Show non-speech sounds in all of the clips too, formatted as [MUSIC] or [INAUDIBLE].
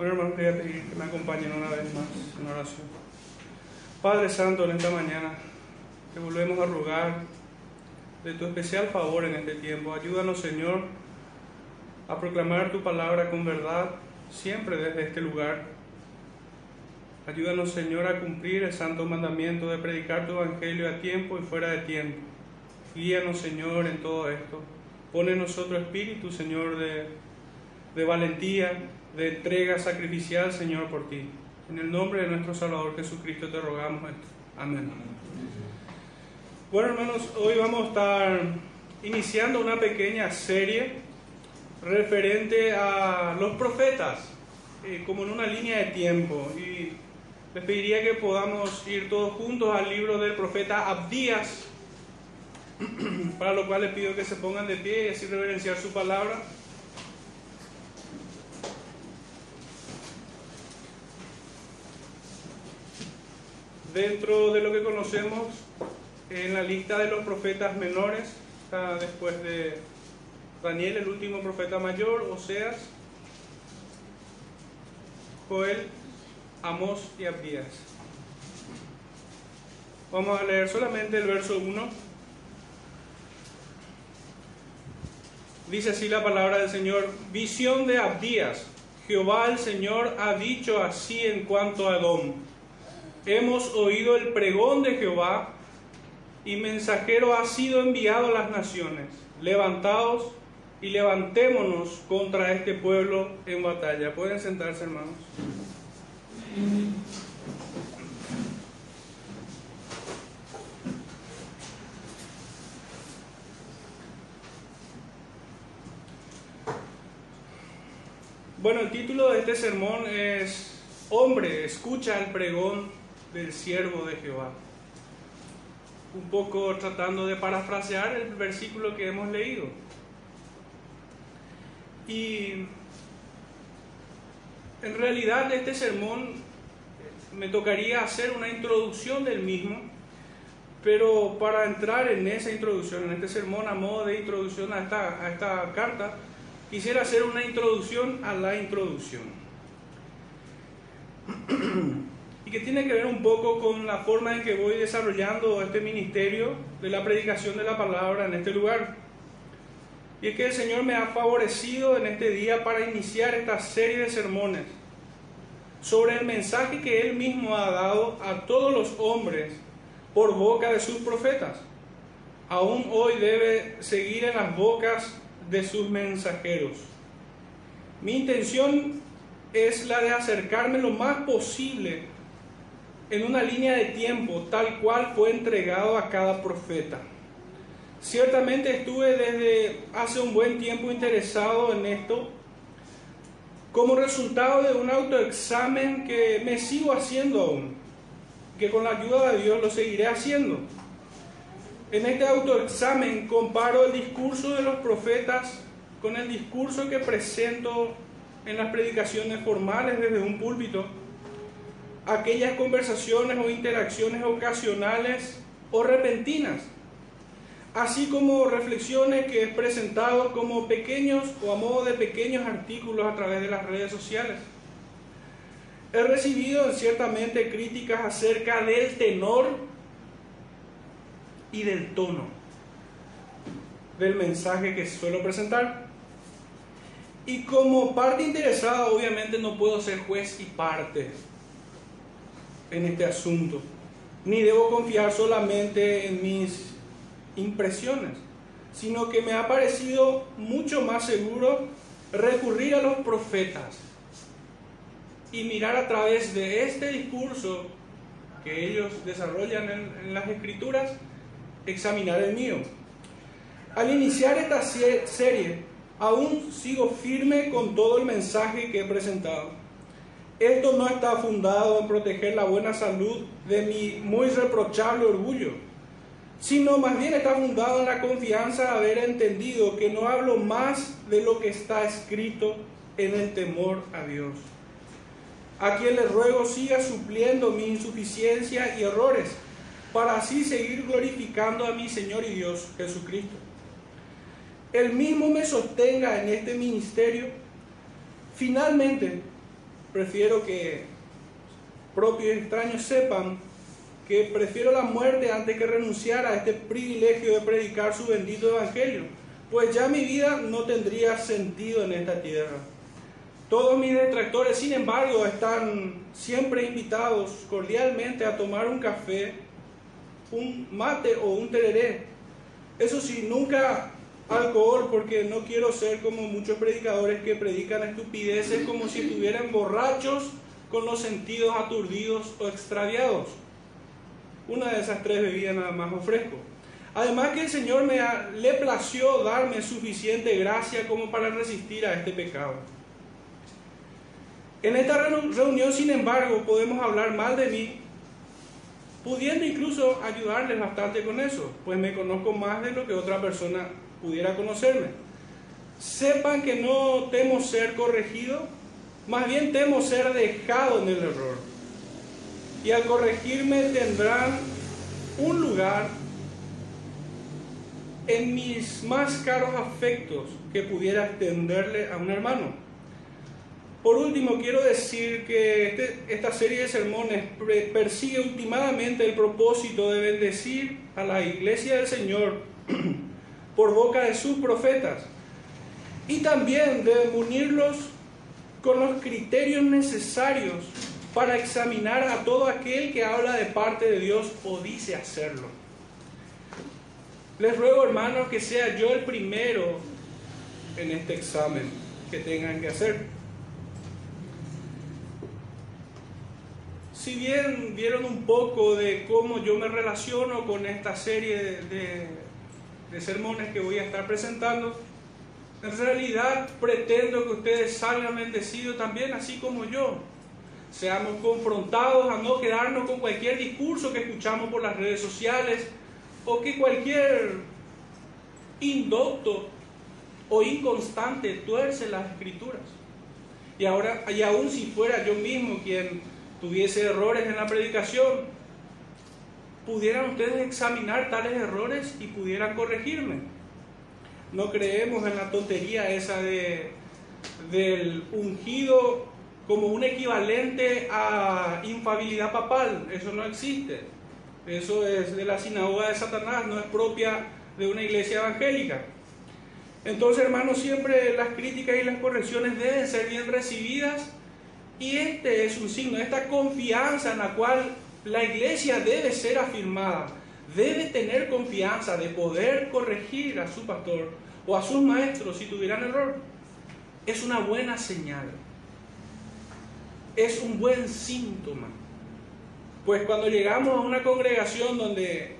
Bueno, hermanos, voy a pedir que me acompañen una vez más en oración. Padre Santo, en esta mañana te volvemos a rogar de tu especial favor en este tiempo. Ayúdanos, Señor, a proclamar tu palabra con verdad siempre desde este lugar. Ayúdanos, Señor, a cumplir el santo mandamiento de predicar tu evangelio a tiempo y fuera de tiempo. Guíanos, Señor, en todo esto. Pone en nosotros espíritu, Señor, de, de valentía, de entrega sacrificial, Señor, por ti. En el nombre de nuestro Salvador Jesucristo te rogamos esto. Amén. Bueno, hermanos, hoy vamos a estar iniciando una pequeña serie referente a los profetas, eh, como en una línea de tiempo. Y les pediría que podamos ir todos juntos al libro del profeta Abdías, [CLEARS THROAT] para lo cual les pido que se pongan de pie y así reverenciar su palabra. Dentro de lo que conocemos en la lista de los profetas menores, está después de Daniel, el último profeta mayor, Oseas, Joel, Amos y Abdías. Vamos a leer solamente el verso 1. Dice así la palabra del Señor, visión de Abdías. Jehová el Señor ha dicho así en cuanto a Adón. Hemos oído el pregón de Jehová y mensajero ha sido enviado a las naciones. Levantaos y levantémonos contra este pueblo en batalla. Pueden sentarse, hermanos. Bueno, el título de este sermón es Hombre, escucha el pregón del siervo de Jehová. Un poco tratando de parafrasear el versículo que hemos leído. Y en realidad este sermón me tocaría hacer una introducción del mismo, pero para entrar en esa introducción, en este sermón a modo de introducción a esta, a esta carta, quisiera hacer una introducción a la introducción. Y que tiene que ver un poco con la forma en que voy desarrollando este ministerio de la predicación de la palabra en este lugar. Y es que el Señor me ha favorecido en este día para iniciar esta serie de sermones sobre el mensaje que Él mismo ha dado a todos los hombres por boca de sus profetas. Aún hoy debe seguir en las bocas de sus mensajeros. Mi intención es la de acercarme lo más posible en una línea de tiempo tal cual fue entregado a cada profeta. Ciertamente estuve desde hace un buen tiempo interesado en esto como resultado de un autoexamen que me sigo haciendo aún, que con la ayuda de Dios lo seguiré haciendo. En este autoexamen comparo el discurso de los profetas con el discurso que presento en las predicaciones formales desde un púlpito, aquellas conversaciones o interacciones ocasionales o repentinas así como reflexiones que he presentado como pequeños o a modo de pequeños artículos a través de las redes sociales. He recibido ciertamente críticas acerca del tenor y del tono del mensaje que suelo presentar. Y como parte interesada, obviamente no puedo ser juez y parte en este asunto, ni debo confiar solamente en mis impresiones, sino que me ha parecido mucho más seguro recurrir a los profetas y mirar a través de este discurso que ellos desarrollan en, las escrituras, examinar el mío. Al iniciar esta serie, aún sigo firme con todo el mensaje que he presentado. Esto no está fundado en proteger la buena salud de mi muy reprochable orgullo sino más bien está fundado en la confianza de haber entendido que no hablo más de lo que está escrito en el temor a Dios. A quien le ruego siga supliendo mi insuficiencia y errores, para así seguir glorificando a mi Señor y Dios Jesucristo. El mismo me sostenga en este ministerio. Finalmente, prefiero que propios extraños sepan que prefiero la muerte antes que renunciar a este privilegio de predicar su bendito evangelio, pues ya mi vida no tendría sentido en esta tierra. Todos mis detractores, sin embargo, están siempre invitados cordialmente a tomar un café, un mate o un tereré. Eso sí, nunca alcohol porque no quiero ser como muchos predicadores que predican estupideces como si estuvieran borrachos con los sentidos aturdidos o extraviados. Una de esas tres bebidas nada más ofrezco. Además que el Señor me le plació darme suficiente gracia como para resistir a este pecado. En esta reunión, sin embargo, podemos hablar mal de mí, pudiendo incluso ayudarles bastante con eso, pues me conozco más de lo que otra persona pudiera conocerme. Sepan que no temo ser corregido, más bien temo ser dejado en el error. Y al corregirme tendrán un lugar en mis más caros afectos que pudiera extenderle a un hermano. Por último, quiero decir que este, esta serie de sermones persigue últimamente el propósito de bendecir a la iglesia del Señor [CLEARS THROAT] por boca de sus profetas y también de unirlos con los criterios necesarios para examinar a todo aquel que habla de parte de Dios o dice hacerlo. Les ruego, hermanos, que sea yo el primero en este examen que tengan que hacer. Si bien vieron un poco de cómo yo me relaciono con esta serie de, de sermones que voy a estar presentando, en realidad pretendo que ustedes salgan bendecidos también, así como yo. Seamos confrontados a no quedarnos con cualquier discurso que escuchamos por las redes sociales o que cualquier indocto o inconstante tuerce las escrituras. Y ahora, y aún si fuera yo mismo quien tuviese errores en la predicación, pudieran ustedes examinar tales errores y pudieran corregirme. No creemos en la tontería esa de, del ungido como un equivalente a infabilidad papal. Eso no existe. Eso es de la sinagoga de Satanás, no es propia de una iglesia evangélica. Entonces, hermanos, siempre las críticas y las correcciones deben ser bien recibidas y este es un signo, esta confianza en la cual la iglesia debe ser afirmada, debe tener confianza de poder corregir a su pastor o a sus maestros si tuvieran error. Es una buena señal. Es un buen síntoma. Pues cuando llegamos a una congregación donde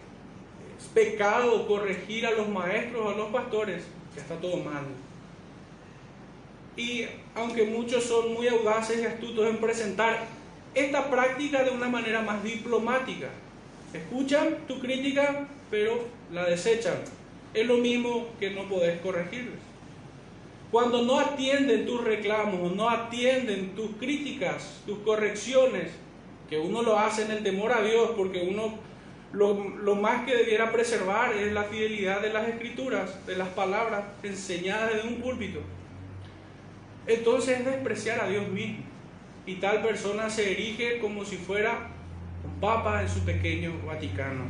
es pecado corregir a los maestros o a los pastores, ya está todo mal. Y aunque muchos son muy audaces y astutos en presentar esta práctica de una manera más diplomática. Escuchan tu crítica, pero la desechan. Es lo mismo que no podés corregirles. Cuando no atienden tus reclamos, no atienden tus críticas, tus correcciones, que uno lo hace en el temor a Dios, porque uno lo, lo, más que debiera preservar es la fidelidad de las escrituras, de las palabras enseñadas desde un púlpito. Entonces es despreciar a Dios mismo y tal persona se erige como si fuera un papa en su pequeño Vaticano.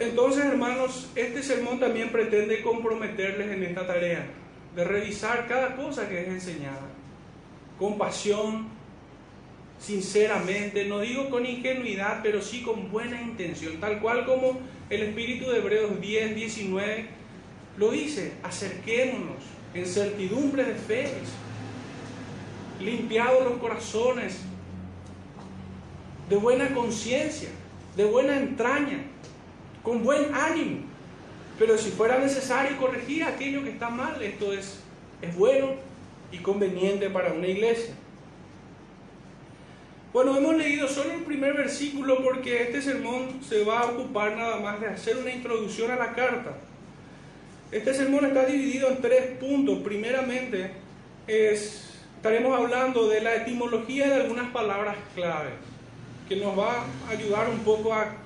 Entonces, hermanos, este sermón también pretende comprometerles en esta tarea de revisar cada cosa que es enseñada, con pasión, sinceramente, no digo con ingenuidad, pero sí con buena intención, tal cual como el Espíritu de Hebreos 10, 19 lo dice, acerquémonos en certidumbre de fe, limpiados los corazones, de buena conciencia, de buena entraña, con buen ánimo. Pero si fuera necesario corregir aquello que está mal, esto es, es bueno y conveniente para una iglesia. Bueno, hemos leído solo el primer versículo porque este sermón se va a ocupar nada más de hacer una introducción a la carta. Este sermón está dividido en tres puntos. Primeramente es estaremos hablando de la etimología de algunas palabras clave, que nos va a ayudar un poco a,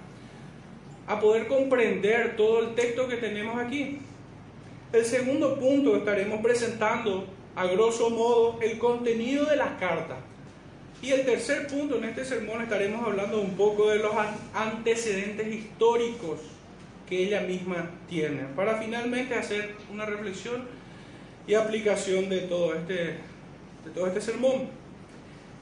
poder comprender todo el texto que tenemos aquí. El segundo punto estaremos presentando a grosso modo, el contenido de la carta. Y el tercer punto, en este sermón estaremos hablando un poco de los antecedentes históricos que ella misma tiene, para finalmente hacer una reflexión y aplicación de todo este, de todo este sermón.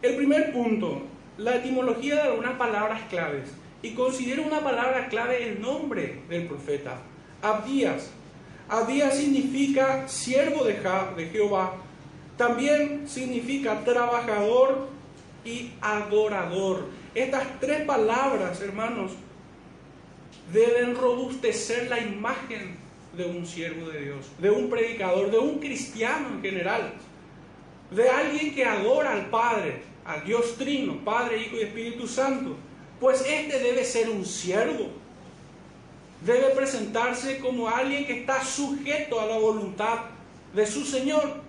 El primer punto, la etimología de algunas palabras claves. Y considero una palabra clave el nombre del profeta, Abdías. Abdías significa siervo de, de Jehová. También significa trabajador y adorador. Estas tres palabras, hermanos, deben robustecer la imagen de un siervo de Dios, de un predicador, de un cristiano en general, de alguien que adora al Padre, al Dios Trino, Padre, Hijo y Espíritu Santo. Pues este debe ser un siervo. Debe presentarse como alguien que está sujeto a la voluntad de su Señor.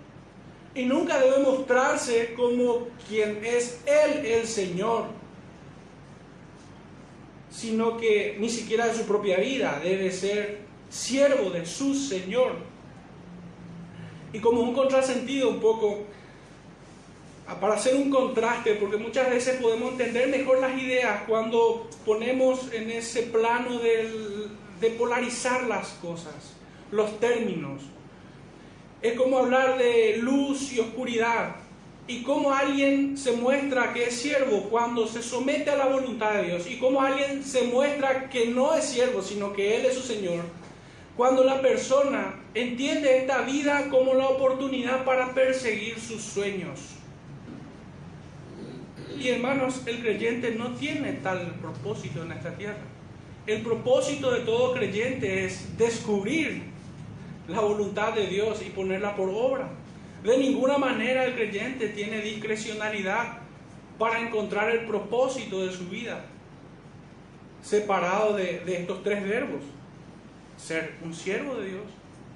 Y nunca debe mostrarse como quien es Él el Señor, sino que ni siquiera de su propia vida debe ser siervo de su Señor. Y como un contrasentido un poco, para hacer un contraste, porque muchas veces podemos entender mejor las ideas cuando ponemos en ese plano de polarizar las cosas, los términos. Es como hablar de luz y oscuridad. Y cómo alguien se muestra que es siervo cuando se somete a la voluntad de Dios. Y cómo alguien se muestra que no es siervo, sino que Él es su Señor. Cuando la persona entiende esta vida como la oportunidad para perseguir sus sueños. Y hermanos, el creyente no tiene tal propósito en esta tierra. El propósito de todo creyente es descubrir la voluntad de Dios y ponerla por obra. De ninguna manera el creyente tiene discrecionalidad para encontrar el propósito de su vida, separado de, estos tres verbos. Ser un siervo de Dios,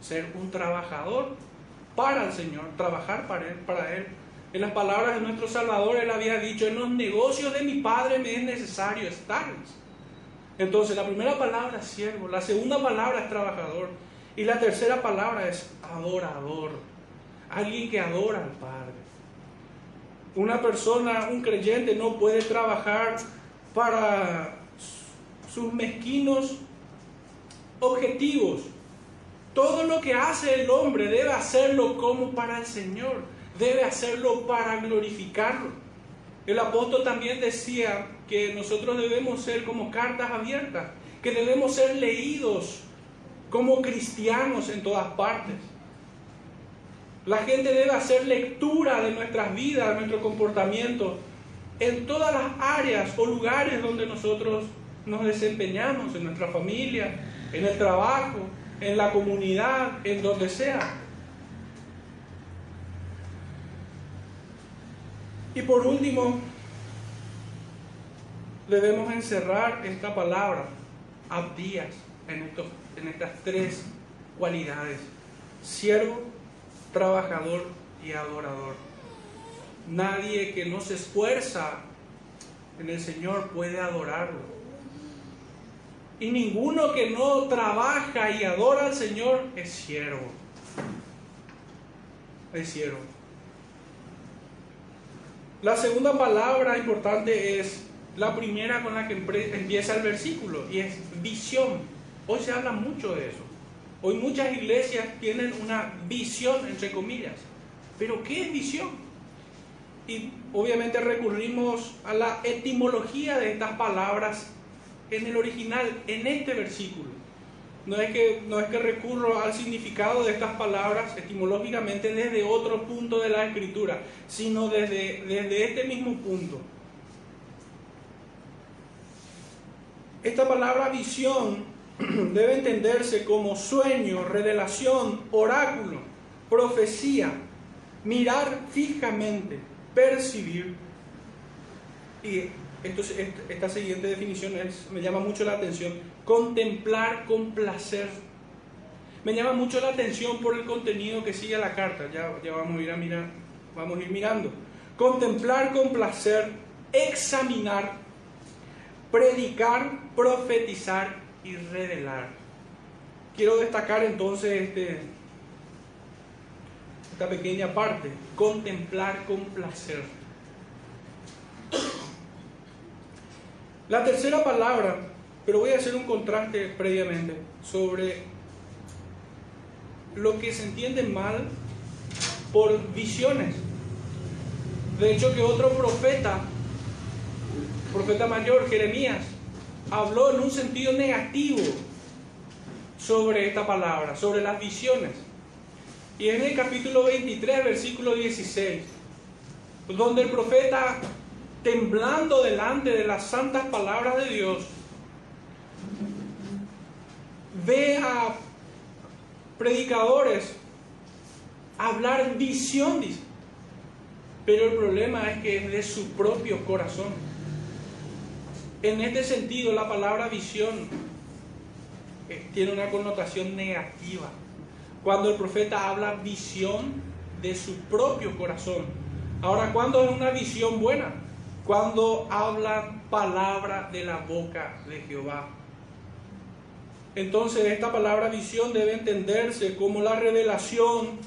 ser un trabajador para el Señor, trabajar para Él, para Él. En las palabras de nuestro Salvador, Él había dicho, en los negocios de mi Padre me es necesario estar. Entonces, la primera palabra es siervo, la segunda palabra es trabajador y la tercera palabra es adorador, alguien que adora al Padre. Una persona, un creyente, no puede trabajar para sus mezquinos objetivos. Todo lo que hace el hombre debe hacerlo como para el Señor, debe hacerlo para glorificarlo. El apóstol también decía que nosotros debemos ser como cartas abiertas, que debemos ser leídos como cristianos en todas partes. La gente debe hacer lectura de nuestras vidas, de nuestro comportamiento, en todas las áreas o lugares donde nosotros nos desempeñamos, en nuestra familia, en el trabajo, en la comunidad, en donde sea. Y por último, debemos encerrar esta palabra, abdías, en estos en estas tres cualidades. Siervo, trabajador y adorador. Nadie que no se esfuerza en el Señor puede adorarlo. Y ninguno que no trabaja y adora al Señor es siervo. Es siervo. La segunda palabra importante es la primera con la que empieza el versículo y es visión. Hoy se habla mucho de eso. Hoy muchas iglesias tienen una visión, entre comillas. Pero ¿qué es visión? Y obviamente recurrimos a la etimología de estas palabras en el original, en este versículo. No es que, no es que recurro al significado de estas palabras etimológicamente desde otro punto de la escritura, sino desde, desde este mismo punto. Esta palabra visión [CLEARS THROAT] debe entenderse como sueño, revelación, oráculo, profecía, mirar fijamente, percibir. Y esta siguiente definición me llama mucho la atención, contemplar con placer. Me llama mucho la atención por el contenido que sigue la carta, ya, ya vamos, a ir a mirar, vamos a ir mirando. Contemplar con placer, examinar, predicar, profetizar y revelar. Quiero destacar entonces este, esta pequeña parte, contemplar con placer. La tercera palabra, pero voy a hacer un contraste previamente sobre lo que se entiende mal por visiones. De hecho que otro profeta, profeta mayor, Jeremías, habló en un sentido negativo sobre esta palabra, sobre las visiones. Y en el capítulo 23, versículo 16, donde el profeta, temblando delante de las santas palabras de Dios, ve a predicadores hablar visión. Pero el problema es que es de su propio corazón. En este sentido, la palabra visión eh, tiene una connotación negativa. Cuando el profeta habla visión de su propio corazón. Ahora, ¿cuándo es una visión buena? Cuando hablan palabra de la boca de Jehová. Entonces, esta palabra visión debe entenderse como la revelación,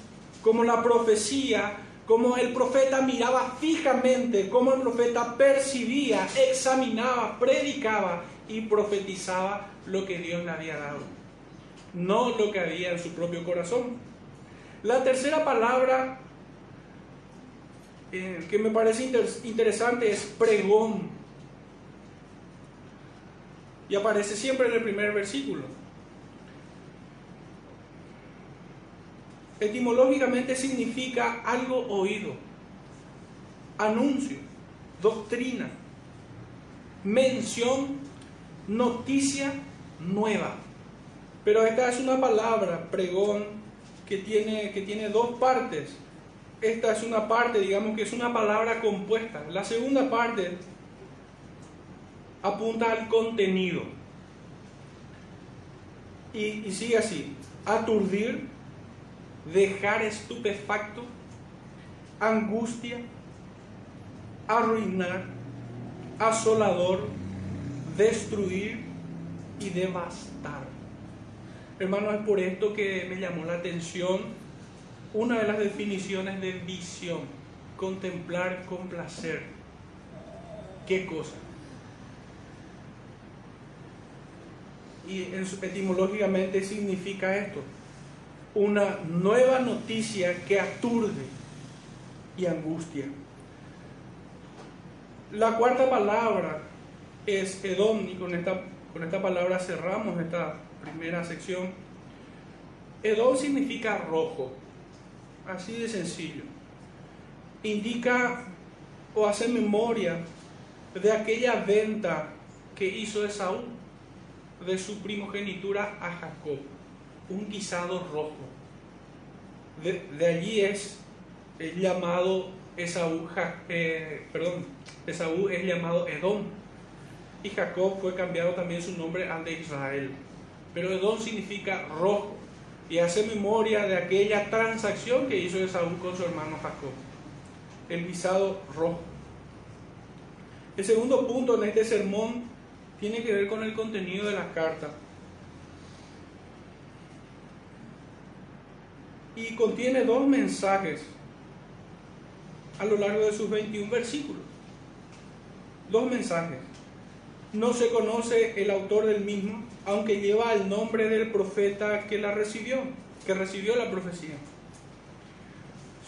como la profecía, como el profeta miraba fijamente, como el profeta percibía, examinaba, predicaba y profetizaba lo que Dios le había dado, no lo que había en su propio corazón. La tercera palabra eh, que me parece interesante es pregón. Y aparece siempre en el primer versículo. Etimológicamente significa algo oído, anuncio, doctrina, mención, noticia nueva. Pero esta es una palabra, pregón, que tiene, que tiene dos partes. Esta es una parte, digamos que es una palabra compuesta. La segunda parte apunta al contenido. Y, sigue así, aturdir, dejar estupefacto, angustia, arruinar, asolador, destruir y devastar. Hermanos, es por esto que me llamó la atención una de las definiciones de visión, contemplar con placer. ¿Qué cosa? Y etimológicamente significa esto, una nueva noticia que aturde y angustia. La cuarta palabra es Edom, y con esta, con esta palabra cerramos esta primera sección. Edom significa rojo, así de sencillo. Indica o hace memoria de aquella venta que hizo Esaú de su primogenitura a Jacob un guisado rojo. De, allí es, llamado Esaú, eh, perdón, Esaú es llamado Edom. Y Jacob fue cambiado también su nombre al de Israel. Pero Edom significa rojo y hace memoria de aquella transacción que hizo Esaú con su hermano Jacob. El guisado rojo. El segundo punto en este sermón tiene que ver con el contenido de la carta. y contiene dos mensajes a lo largo de sus 21 versículos. Dos mensajes. No se conoce el autor del mismo, aunque lleva el nombre del profeta que la recibió, que recibió la profecía.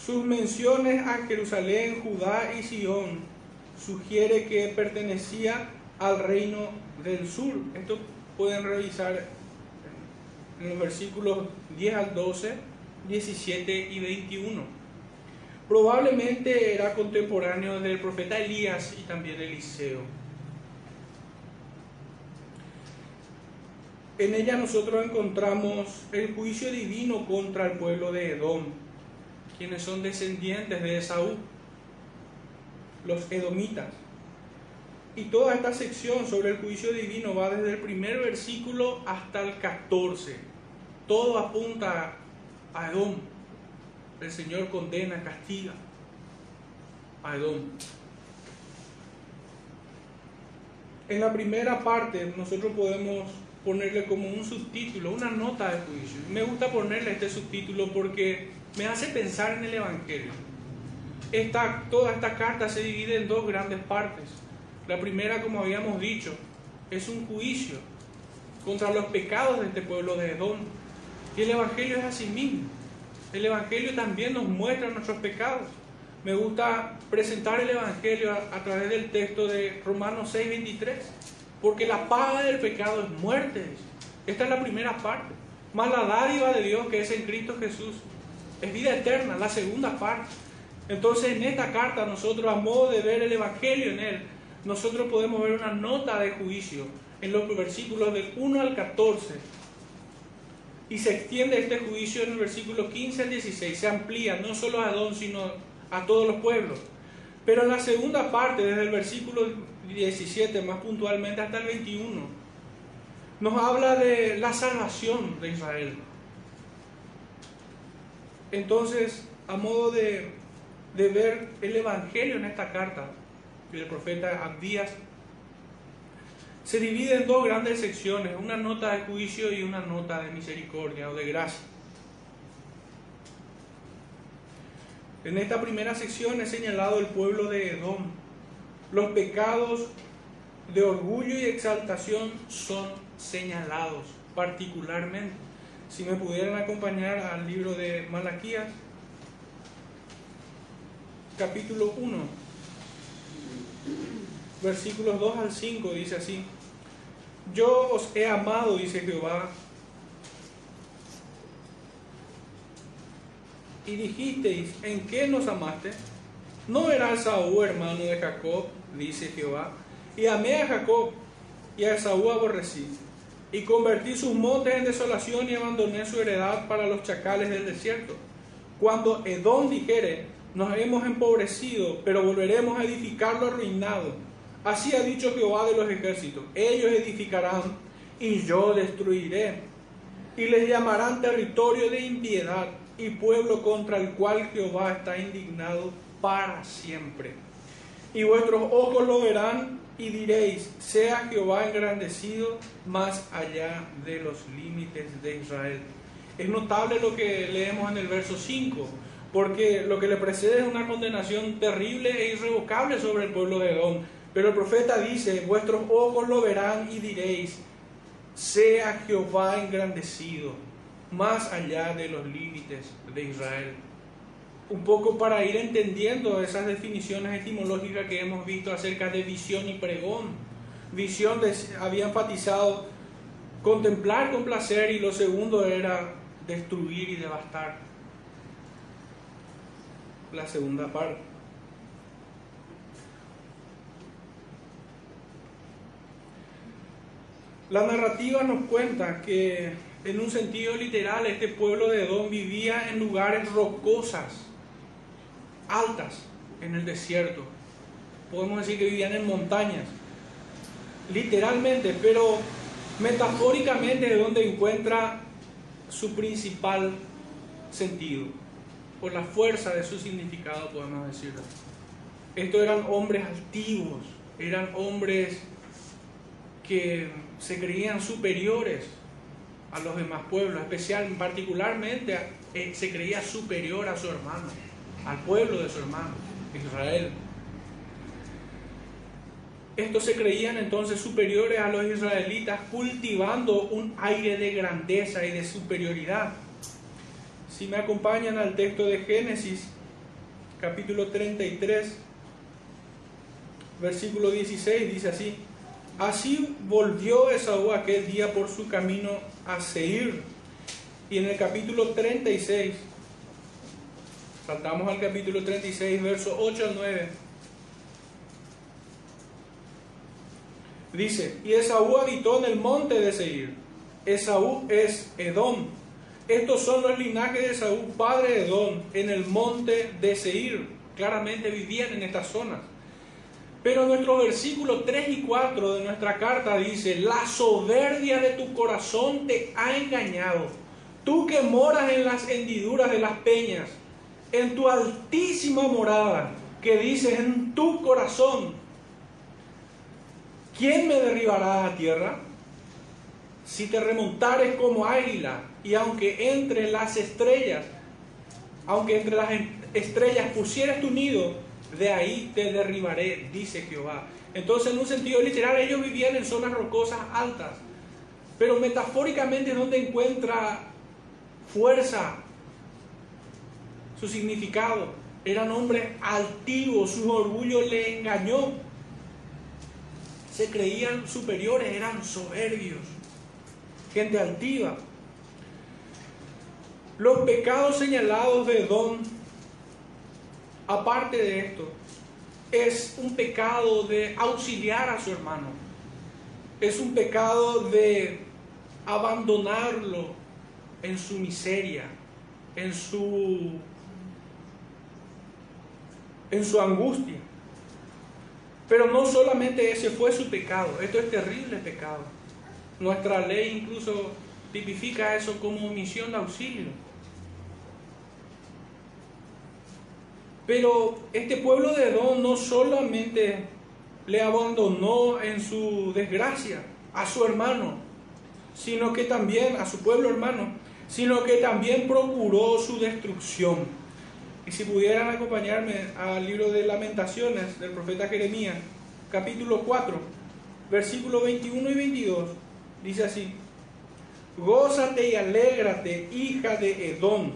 Sus menciones a Jerusalén, Judá y Sión sugiere que pertenecía al reino del sur. Esto pueden revisar en los versículos 10 al 12 17 y 21. Probablemente era contemporáneo del profeta Elías y también Eliseo. En ella nosotros encontramos el juicio divino contra el pueblo de Edom, quienes son descendientes de Esaú, los edomitas. Y toda esta sección sobre el juicio divino va desde el primer versículo hasta el 14. Todo apunta a Edom. El Señor condena, castiga a Edom. En la primera parte nosotros podemos ponerle como un subtítulo, una nota de juicio. Me gusta ponerle este subtítulo porque me hace pensar en el Evangelio. Esta, toda esta carta se divide en dos grandes partes. La primera, como habíamos dicho, es un juicio contra los pecados de este pueblo de Edom. Y el Evangelio es así mismo. El Evangelio también nos muestra nuestros pecados. Me gusta presentar el Evangelio a, a través del texto de Romanos 6:23 porque la paga del pecado es muerte. Esta es la primera parte. Más la dádiva de Dios que es en Cristo Jesús. Es vida eterna, la segunda parte. Entonces en esta carta nosotros a modo de ver el Evangelio en él, nosotros podemos ver una nota de juicio en los versículos del 1 al 14. Y se extiende este juicio en el versículo 15 al 16. Se amplía no solo a Adón, sino a todos los pueblos. Pero en la segunda parte, desde el versículo 17 más puntualmente hasta el 21, nos habla de la salvación de Israel. Entonces, a modo de, de ver el Evangelio en esta carta del profeta Abdías, se divide en dos grandes secciones, una nota de juicio y una nota de misericordia o de gracia. En esta primera sección he señalado el pueblo de Edom. Los pecados de orgullo y exaltación son señalados particularmente. Si me pudieran acompañar al libro de Malaquías, capítulo 1, versículos 2 al 5, dice así, yo os he amado, dice Jehová, y dijisteis, ¿en qué nos amaste? ¿No era Saúl hermano de Jacob? Dice Jehová. Y amé a Jacob y a Esaú aborrecí. Y convertí sus montes en desolación y abandoné su heredad para los chacales del desierto. Cuando Edom dijere, nos hemos empobrecido, pero volveremos a edificarlo arruinado. Así ha dicho Jehová de los ejércitos. Ellos edificarán y yo destruiré. Y les llamarán territorio de impiedad y pueblo contra el cual Jehová está indignado para siempre. Y vuestros ojos lo verán y diréis, sea Jehová engrandecido más allá de los límites de Israel. Es notable lo que leemos en el verso 5, porque lo que le precede es una condenación terrible e irrevocable sobre el pueblo de Edom. Pero el profeta dice, vuestros ojos lo verán y diréis, sea Jehová engrandecido más allá de los límites de Israel. Un poco para ir entendiendo esas definiciones etimológicas que hemos visto acerca de visión y pregón. Visión había enfatizado contemplar con placer y lo segundo era destruir y devastar. La segunda parte. La narrativa nos cuenta que en un sentido literal, este pueblo de Edom vivía en lugares rocosas, altas, en el desierto. Podemos decir que vivían en montañas, literalmente, pero metafóricamente es donde encuentra su principal sentido, por la fuerza de su significado, podemos decirlo. Estos eran hombres altivos, eran hombres que se creían superiores a los demás pueblos, especial, particularmente eh, se creía superior a su hermano, al pueblo de su hermano, Israel. Estos se creían entonces superiores a los israelitas, cultivando un aire de grandeza y de superioridad. Si me acompañan al texto de Génesis, capítulo 33, versículo 16, dice así, Así volvió Esaú aquel día por su camino a Seir. Y en el capítulo 36, saltamos al capítulo 36, verso 8 al 9. Dice, y Esaú habitó en el monte de Seir. Esaú es Edom. Estos son los linajes de Esaú, padre de Edom, en el monte de Seir. Claramente vivían en estas zonas. Pero nuestro versículo 3 y 4 de nuestra carta dice, la soberbia de tu corazón te ha engañado. Tú que moras en las hendiduras de las peñas, en tu altísima morada, que dices en tu corazón, ¿quién me derribará a tierra? si te remontares como águila, y aunque entre las estrellas, aunque entre las estrellas pusieras tu nido, de ahí te derribaré, dice Jehová. Entonces, en un sentido literal, ellos vivían en zonas rocosas altas, pero metafóricamente, ¿dónde encuentra fuerza? Su significado. Eran hombres altivos, su orgullo le engañó. Se creían superiores, eran soberbios, gente altiva. Los pecados señalados de Don, aparte de esto, es un pecado de auxiliar a su hermano. Es un pecado de abandonarlo en su miseria, en su en su angustia. Pero no solamente ese fue su pecado, esto es terrible pecado. Nuestra ley incluso tipifica eso como misión de auxilio. Pero este pueblo de Edom no solamente le abandonó en su desgracia a su hermano, sino que también a su pueblo hermano, sino que también procuró su destrucción. Y si pudieran acompañarme al libro de lamentaciones del profeta Jeremías, capítulo 4, versículos 21 y 22, dice así, Gózate y alégrate, hija de Edom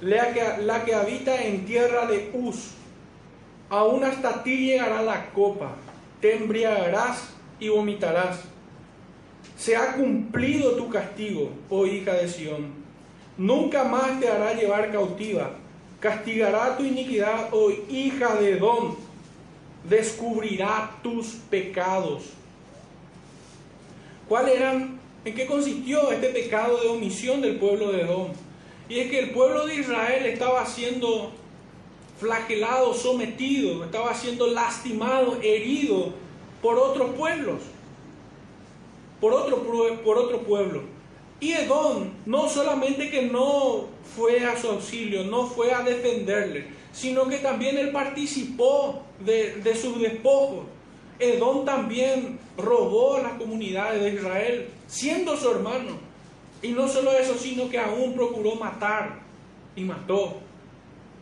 la que, la que habita en tierra de Uz. Aún hasta ti llegará la copa, te embriagarás y vomitarás. Se ha cumplido tu castigo, oh hija de Sión. Nunca más te hará llevar cautiva. Castigará tu iniquidad, oh hija de Edom. Descubrirá tus pecados. ¿Cuál eran, en qué consistió este pecado de omisión del pueblo de Edom? Y es que el pueblo de Israel estaba siendo flagelado, sometido, estaba siendo lastimado, herido por otros pueblos, por otro, por otro pueblo. Y Edom no solamente que no fue a su auxilio, no fue a defenderle, sino que también él participó de, de sus despojos. Edom también robó a las comunidades de Israel, siendo su hermano. Y no solo eso, sino que aún procuró matar y mató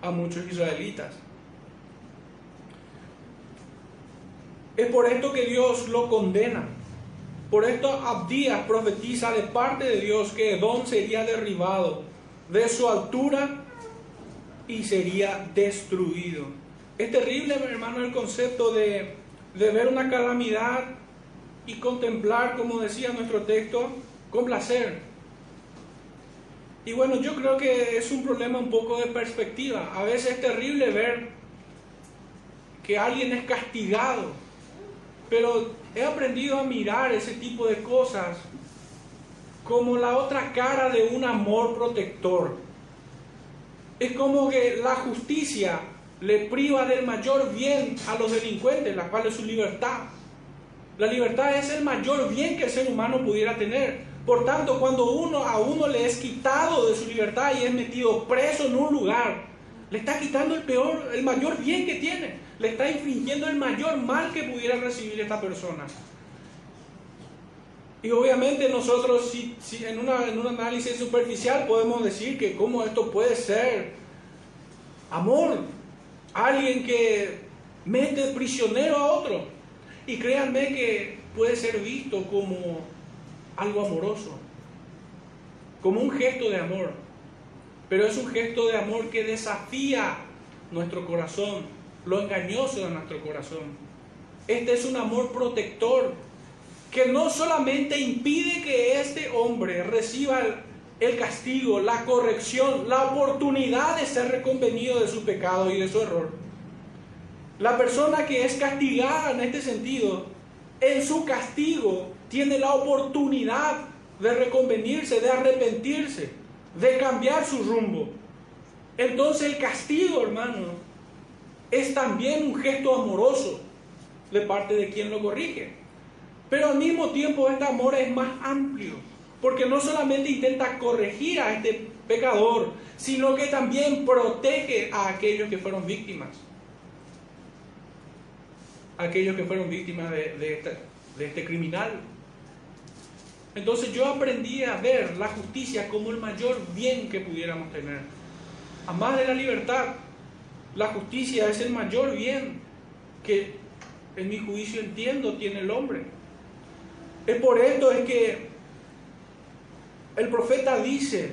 a muchos israelitas. Es por esto que Dios lo condena. Por esto Abdías profetiza de parte de Dios que Edom sería derribado de su altura y sería destruido. Es terrible, hermano, el concepto de, de ver una calamidad y contemplar, como decía nuestro texto, con placer. Y bueno, yo creo que es un problema un poco de perspectiva. A veces es terrible ver que alguien es castigado, pero he aprendido a mirar ese tipo de cosas como la otra cara de un amor protector. Es como que la justicia le priva del mayor bien a los delincuentes, la cual es su libertad. La libertad es el mayor bien que el ser humano pudiera tener. Por tanto, cuando uno a uno le es quitado de su libertad y es metido preso en un lugar, le está quitando el peor, el mayor bien que tiene, le está infringiendo el mayor mal que pudiera recibir esta persona. Y obviamente nosotros, si, en, en un análisis superficial podemos decir que cómo esto puede ser amor, alguien que mete prisionero a otro. Y créanme que puede ser visto como algo amoroso, como un gesto de amor. Pero es un gesto de amor que desafía nuestro corazón, lo engañoso de nuestro corazón. Este es un amor protector que no solamente impide que este hombre reciba el, castigo, la corrección, la oportunidad de ser reconvenido de su pecado y de su error. La persona que es castigada en este sentido, en su castigo, tiene la oportunidad de reconvenirse, de arrepentirse, de cambiar su rumbo. Entonces el castigo, hermano, es también un gesto amoroso de parte de quien lo corrige. Pero al mismo tiempo este amor es más amplio, porque no solamente intenta corregir a este pecador, sino que también protege a aquellos que fueron víctimas. Aquellos que fueron víctimas de, de este criminal. Entonces yo aprendí a ver la justicia como el mayor bien que pudiéramos tener. A más de la libertad, la justicia es el mayor bien que en mi juicio entiendo tiene el hombre. Es por esto es que el profeta dice,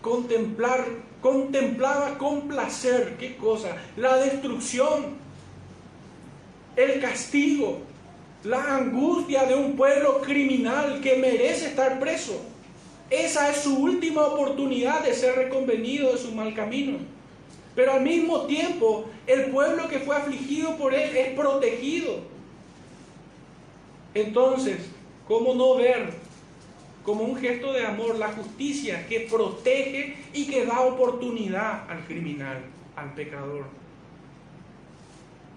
contemplar, contemplaba con placer, ¿qué cosa? La destrucción, el castigo, la angustia de un pueblo criminal que merece estar preso. Esa es su última oportunidad de ser reconvenido de su mal camino. Pero al mismo tiempo, el pueblo que fue afligido por él es protegido. Entonces, ¿cómo no ver como un gesto de amor la justicia que protege y que da oportunidad al criminal, al pecador?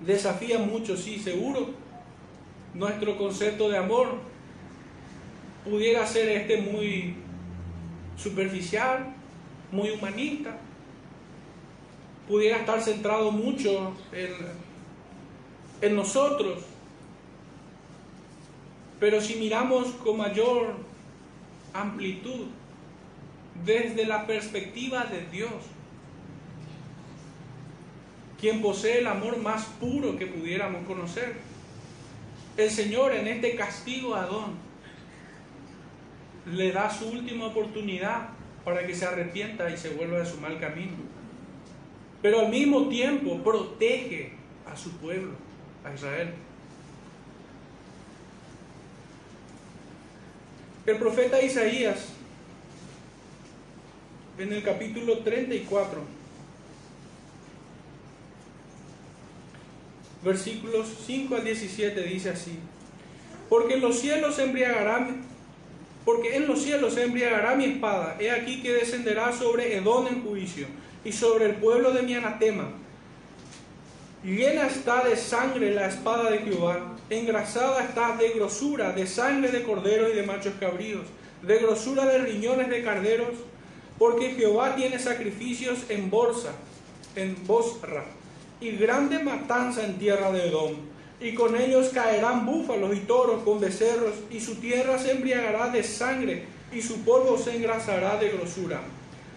Desafía mucho, sí, seguro, nuestro concepto de amor. Pudiera ser este muy superficial, muy humanista, pudiera estar centrado mucho en, nosotros. Pero si miramos con mayor amplitud, desde la perspectiva de Dios, quien posee el amor más puro que pudiéramos conocer, el Señor en este castigo a Adón le da su última oportunidad para que se arrepienta y se vuelva de su mal camino pero al mismo tiempo protege a su pueblo, a Israel. El profeta Isaías, en el capítulo 34, versículos 5 al 17, dice así, porque en los cielos se embriagarán, porque en los cielos embriagará mi espada, he aquí que descenderá sobre Edón en juicio y sobre el pueblo de mi anatema. Llena está de sangre la espada de Jehová, engrasada está de grosura, de sangre de corderos y de machos cabríos, de grosura de riñones de carneros, porque Jehová tiene sacrificios en Borsa, en Bosra, y grande matanza en tierra de Edom. Y con ellos caerán búfalos y toros con becerros, y su tierra se embriagará de sangre, y su polvo se engrasará de grosura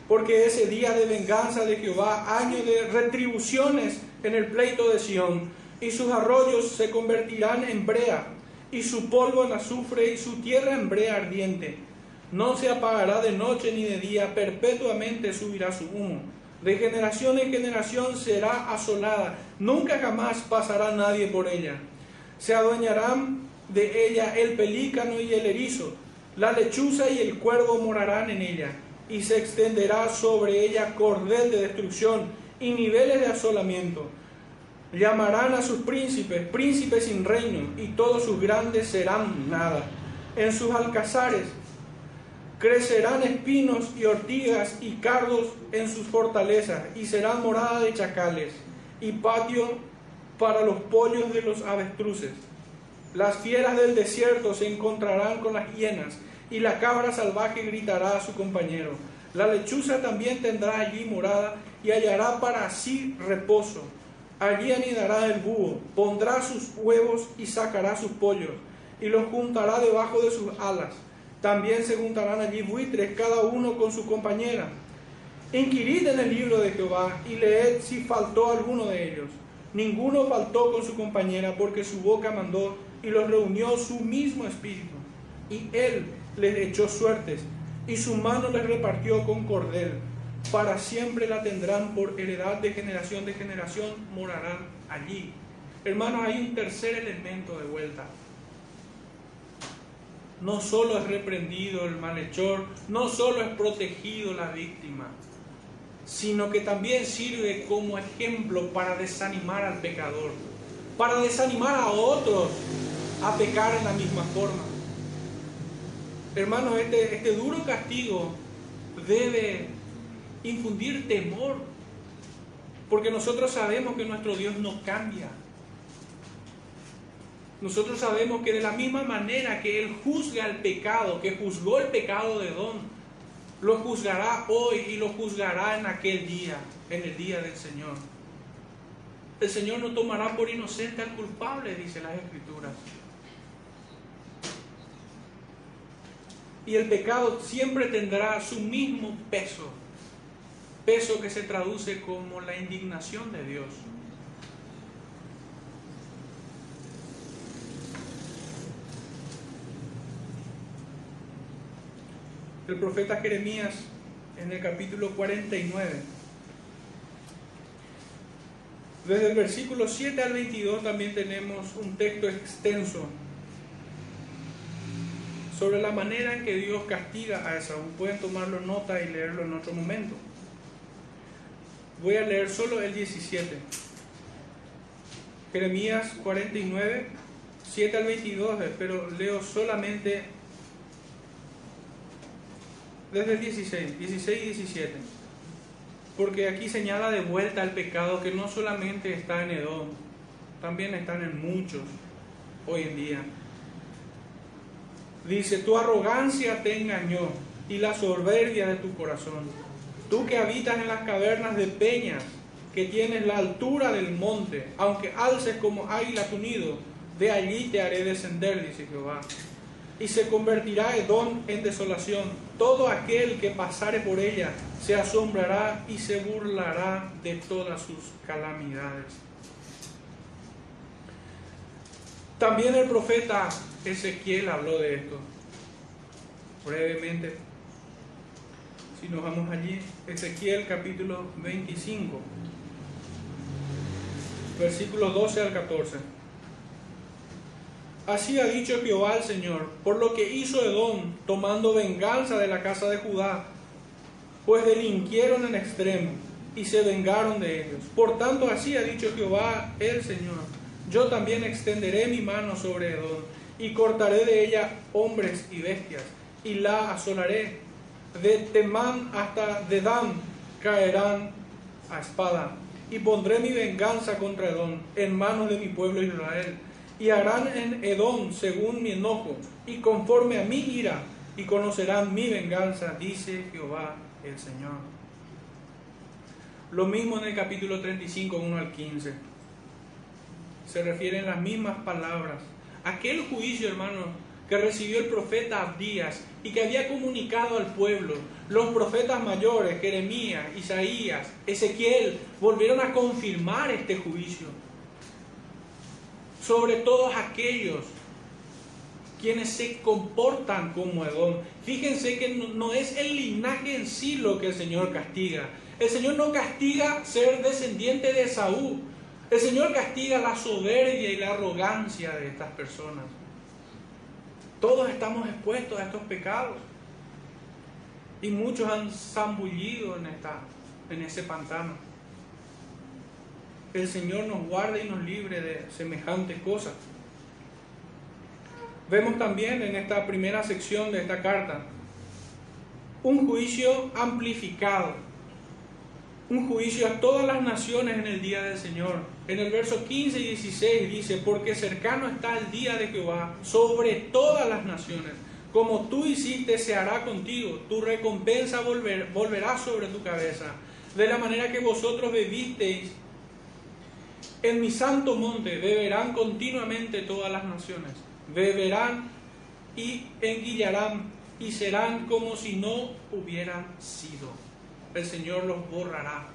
porque ese día de venganza de Jehová, año de retribuciones en el pleito de Sión, y sus arroyos se convertirán en brea, y su polvo en azufre, y su tierra en brea ardiente. No se apagará de noche ni de día, perpetuamente subirá su humo. De generación en generación será asolada, nunca jamás pasará nadie por ella. Se adueñarán de ella el pelícano y el erizo, la lechuza y el cuervo morarán en ella y se extenderá sobre ella cordel de destrucción y niveles de asolamiento. Llamarán a sus príncipes, príncipes sin reino, y todos sus grandes serán nada. En sus alcazares crecerán espinos y ortigas y cardos en sus fortalezas, y serán morada de chacales, y patio para los pollos de los avestruces. Las fieras del desierto se encontrarán con las hienas, y la cabra salvaje gritará a su compañero. La lechuza también tendrá allí morada y hallará para sí reposo. Allí anidará el búho, pondrá sus huevos y sacará sus pollos, y los juntará debajo de sus alas. También se juntarán allí buitres, cada uno con su compañera. Inquirid en el libro de Jehová y leed si faltó alguno de ellos. Ninguno faltó con su compañera, porque su boca mandó y los reunió su mismo espíritu. Y él les echó suertes, y su mano les repartió con cordel. Para siempre la tendrán por heredad de generación de generación, morarán allí. Hermanos, hay un tercer elemento de vuelta. No solo es reprendido el malhechor, no solo es protegido la víctima, sino que también sirve como ejemplo para desanimar al pecador, para desanimar a otros a pecar en la misma forma. Hermanos, este, este duro castigo debe infundir temor, porque nosotros sabemos que nuestro Dios no cambia. Nosotros sabemos que de la misma manera que Él juzga el pecado, que juzgó el pecado de Don, lo juzgará hoy y lo juzgará en aquel día, en el día del Señor. El Señor no tomará por inocente al culpable, dice las Escrituras. Y el pecado siempre tendrá su mismo peso, peso que se traduce como la indignación de Dios. El profeta Jeremías en el capítulo 49, desde el versículo 7 al 22 también tenemos un texto extenso sobre la manera en que Dios castiga a Esaú. Pueden tomarlo nota y leerlo en otro momento. Voy a leer solo el 17. Jeremías 49, 7 al 22, pero leo solamente desde el 16, 16 y 17. Porque aquí señala de vuelta el pecado que no solamente está en Edom, también están en muchos hoy en día. Dice, tu arrogancia te engañó y la soberbia de tu corazón. Tú que habitas en las cavernas de peñas, que tienes la altura del monte, aunque alces como águila tu nido, de allí te haré descender, dice Jehová. Y se convertirá Edom en desolación. Todo aquel que pasare por ella se asombrará y se burlará de todas sus calamidades. También el profeta Ezequiel habló de esto. Brevemente, si nos vamos allí, Ezequiel capítulo 25, versículos 12 al 14. Así ha dicho Jehová al Señor, por lo que hizo Edom, tomando venganza de la casa de Judá, pues delinquieron en extremo y se vengaron de ellos. Por tanto, así ha dicho Jehová el Señor, yo también extenderé mi mano sobre Edom y cortaré de ella hombres y bestias y la asolaré. De Temán hasta Dedán caerán a espada y pondré mi venganza contra Edom en manos de mi pueblo Israel. Y harán en Edom según mi enojo y conforme a mi ira y conocerán mi venganza, dice Jehová el Señor. Lo mismo en el capítulo 35, 1 al 15. Se refieren las mismas palabras aquel juicio, hermano, que recibió el profeta Abdías y que había comunicado al pueblo. Los profetas mayores, Jeremías, Isaías, Ezequiel, volvieron a confirmar este juicio sobre todos aquellos quienes se comportan como Edom. Fíjense que no, es el linaje en sí lo que el Señor castiga. El Señor no castiga ser descendiente de Saúl, el Señor castiga la soberbia y la arrogancia de estas personas. Todos estamos expuestos a estos pecados. Y muchos han zambullido en, esta, en ese pantano. El Señor nos guarde y nos libre de semejantes cosas. Vemos también en esta primera sección de esta carta un juicio amplificado, un juicio a todas las naciones en el día del Señor en el verso 15 y 16 dice, porque cercano está el día de Jehová sobre todas las naciones. Como tú hiciste, se hará contigo. Tu recompensa volverá sobre tu cabeza. De la manera que vosotros bebisteis en mi santo monte, beberán continuamente todas las naciones. Beberán y enguillarán y serán como si no hubieran sido. El Señor los borrará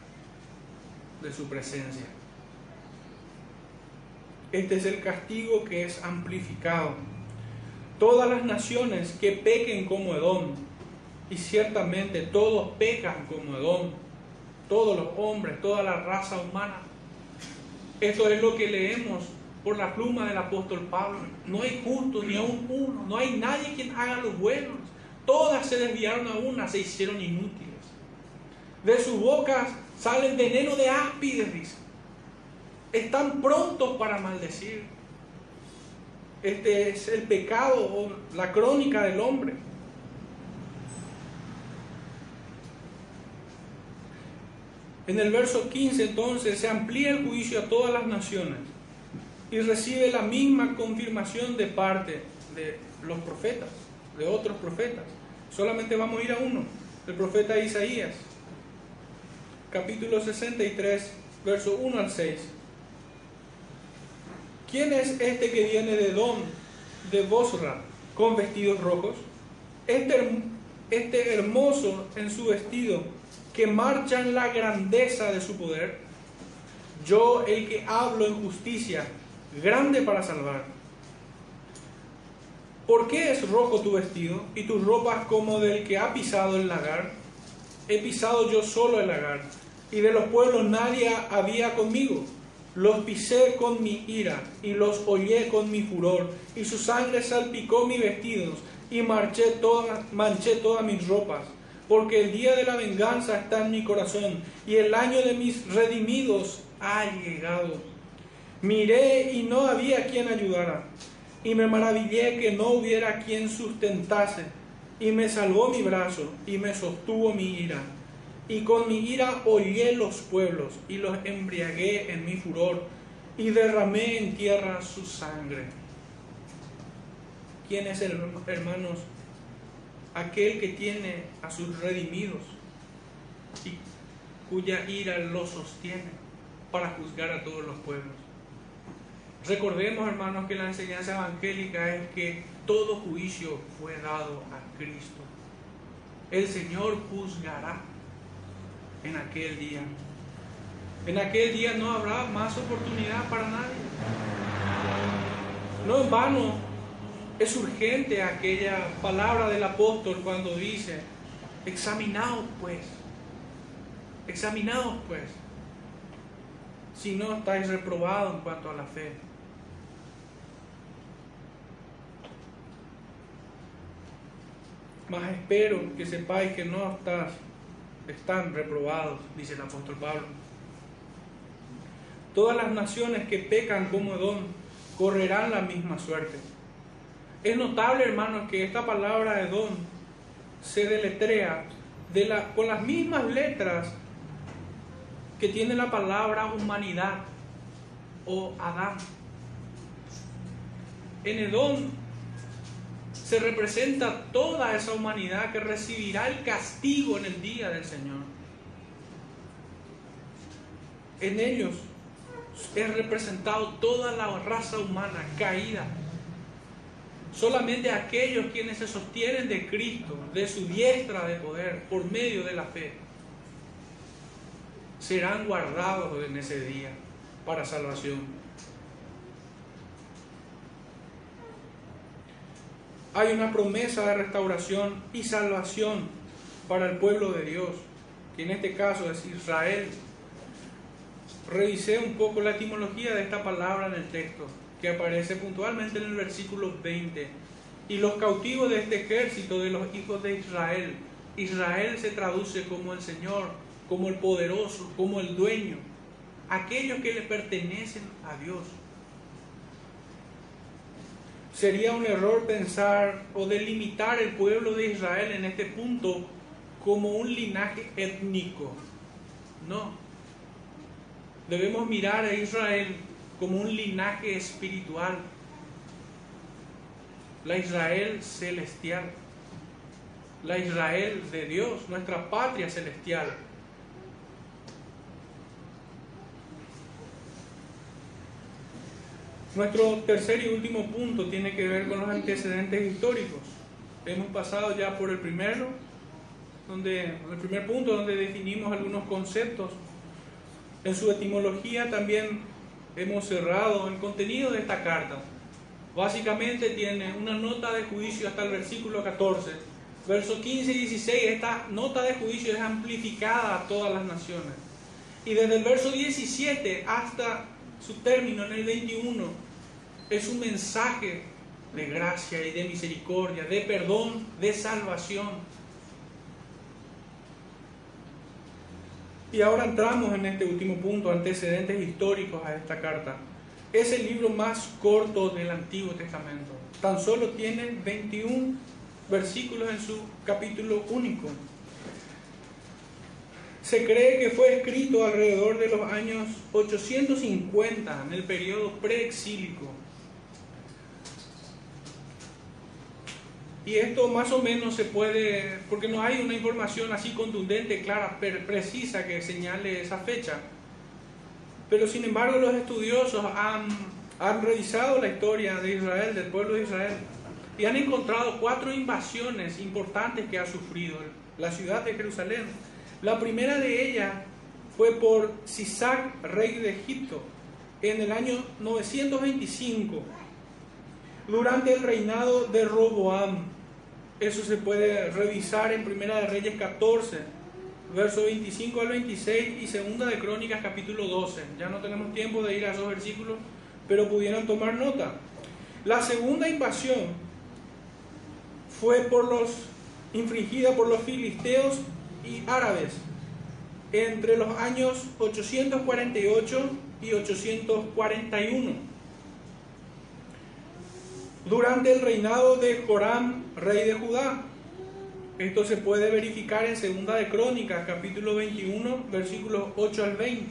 de su presencia. Este es el castigo que es amplificado. Todas las naciones que pequen como Edom, y ciertamente todos pecan como Edom, todos los hombres, toda la raza humana. Esto es lo que leemos por la pluma del apóstol Pablo. No hay justo ni aún uno, no hay nadie quien haga los buenos. Todas se desviaron a una, se hicieron inútiles. De sus bocas sale el veneno de áspides, dice están prontos para maldecir. Este es el pecado o la crónica del hombre. En el verso 15 entonces se amplía el juicio a todas las naciones y recibe la misma confirmación de parte de los profetas, de otros profetas. Solamente vamos a ir a uno, el profeta Isaías, capítulo 63, verso 1 al 6. ¿Quién es este que viene de Don, de Bosra, con vestidos rojos? este, este hermoso en su vestido, que marcha en la grandeza de su poder. Yo, el que hablo en justicia, grande para salvar. ¿Por qué es rojo tu vestido y tus ropas como del que ha pisado el lagar? He pisado yo solo el lagar, y de los pueblos nadie había conmigo. Los pisé con mi ira y los hollé con mi furor, y su sangre salpicó mis vestidos y marché manché todas mis ropas, porque el día de la venganza está en mi corazón y el año de mis redimidos ha llegado. Miré y no había quien ayudara, y me maravillé que no hubiera quien sustentase, y me salvó mi brazo y me sostuvo mi ira y con mi ira hollé los pueblos y los embriagué en mi furor y derramé en tierra su sangre. ¿Quién es, el, hermanos? Aquel que tiene a sus redimidos y cuya ira los sostiene para juzgar a todos los pueblos. Recordemos, hermanos, que la enseñanza evangélica es que todo juicio fue dado a Cristo. El Señor juzgará en aquel día. En aquel día no habrá más oportunidad para nadie. No en vano es urgente aquella palabra del apóstol cuando dice, examinaos pues, examinaos pues, si no estáis reprobados en cuanto a la fe. Mas espero que sepáis que no estás están reprobados, dice el apóstol Pablo. Todas las naciones que pecan como Edom correrán la misma suerte. Es notable, hermanos, que esta palabra Edom se deletrea con las mismas letras que tiene la palabra humanidad o Adán. En Edom se representa toda esa humanidad que recibirá el castigo en el día del Señor. En ellos es representado toda la raza humana caída. Solamente aquellos quienes se sostienen de Cristo, de su diestra de poder, por medio de la fe, serán guardados en ese día para salvación. Hay una promesa de restauración y salvación para el pueblo de Dios, que en este caso es Israel. Revisé un poco la etimología de esta palabra en el texto, que aparece puntualmente en el versículo 20. Y los cautivos de este ejército de los hijos de Israel, Israel se traduce como el Señor, como el poderoso, como el dueño, aquellos que le pertenecen a Dios. Sería un error pensar o delimitar el pueblo de Israel en este punto como un linaje étnico. No. Debemos mirar a Israel como un linaje espiritual. La Israel celestial. La Israel de Dios, nuestra patria celestial Nuestro tercer y último punto tiene que ver con los antecedentes históricos. Hemos pasado ya por el primero, donde, el primer punto donde definimos algunos conceptos. En su etimología también hemos cerrado el contenido de esta carta. Básicamente tiene una nota de juicio hasta el versículo 14. Versos 15 y 16, esta nota de juicio es amplificada a todas las naciones. Y desde el verso 17 hasta su término en el 21 es un mensaje de gracia y de misericordia, de perdón, de salvación. Y ahora entramos en este último punto, antecedentes históricos a esta carta. Es el libro más corto del Antiguo Testamento. Tan solo tiene 21 versículos en su capítulo único. Se cree que fue escrito alrededor de los años 850, en el periodo preexílico. Y esto más o menos se puede, porque no hay una información así contundente, clara, precisa que señale esa fecha. Pero sin embargo los estudiosos han, han revisado la historia de Israel, del pueblo de Israel, y han encontrado cuatro invasiones importantes que ha sufrido la ciudad de Jerusalén. La primera de ellas fue por Sisac, rey de Egipto, en el año 925, durante el reinado de Roboam. Eso se puede revisar en Primera de Reyes 14, verso 25 al 26 y Segunda de Crónicas capítulo 12. Ya no tenemos tiempo de ir a esos versículos, pero pudieron tomar nota. La segunda invasión fue por los infringida por los filisteos y árabes entre los años 848 y 841. Durante el reinado de Joram, rey de Judá. Esto se puede verificar en Segunda de Crónicas, capítulo 21, versículos 8 al 20.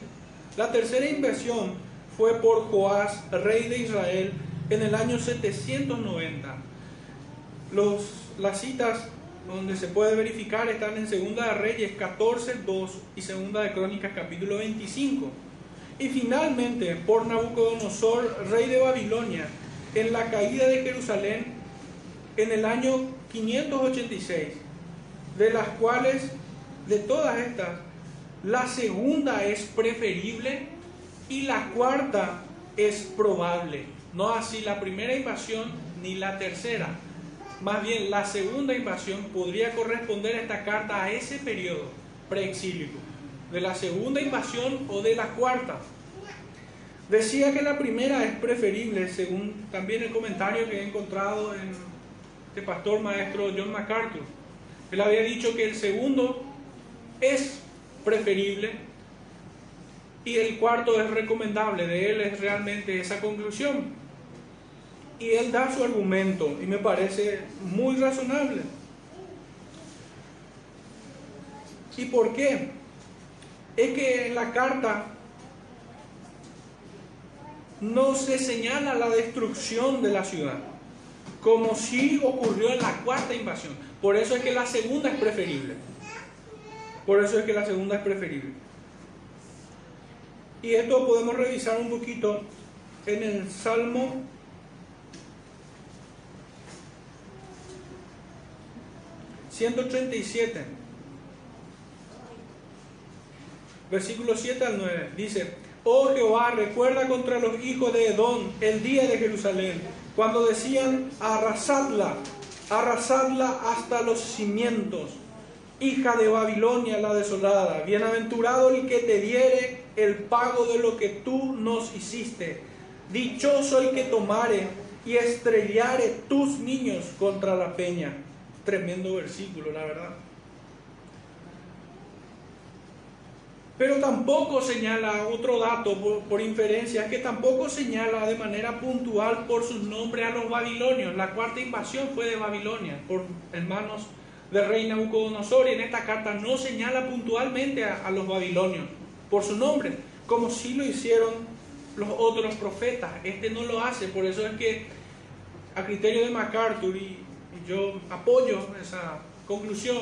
La tercera inversión fue por Joás, rey de Israel, en el año 790. Los, las citas donde se puede verificar están en Segunda de Reyes 14, 2 y Segunda de Crónicas capítulo 25. Y finalmente por Nabucodonosor, rey de Babilonia, en la caída de Jerusalén en el año 586, de las cuales, de todas estas, la segunda es preferible y la cuarta es probable. No así la primera invasión ni la tercera. Más bien, la segunda invasión podría corresponder a esta carta a ese periodo preexílico, de la segunda invasión o de la cuarta. Decía que la primera es preferible, según también el comentario que he encontrado en este pastor maestro John MacArthur. Él había dicho que el segundo es preferible y el cuarto es recomendable. De él es realmente esa conclusión y él da su argumento y me parece muy razonable. ¿Y por qué? Es que en la carta no se señala la destrucción de la ciudad, como si ocurrió en la cuarta invasión. Por eso es que la segunda es preferible. Por eso es que la segunda es preferible. Y esto podemos revisar un poquito en el Salmo 137, versículo 7 al 9, dice, Oh Jehová, recuerda contra los hijos de Edom el día de Jerusalén, cuando decían, arrasadla, arrasadla hasta los cimientos, hija de Babilonia la desolada, bienaventurado el que te diere el pago de lo que tú nos hiciste, dichoso el que tomare y estrellare tus niños contra la peña. Tremendo versículo, la verdad. Pero tampoco señala otro dato por, inferencia, es que tampoco señala de manera puntual por sus nombres a los babilonios. La cuarta invasión fue de Babilonia por hermanos del rey Nabucodonosor y en esta carta no señala puntualmente a, a los babilonios por su nombre, como sí lo hicieron los otros profetas. Este no lo hace, por eso es que a criterio de MacArthur y, yo apoyo esa conclusión,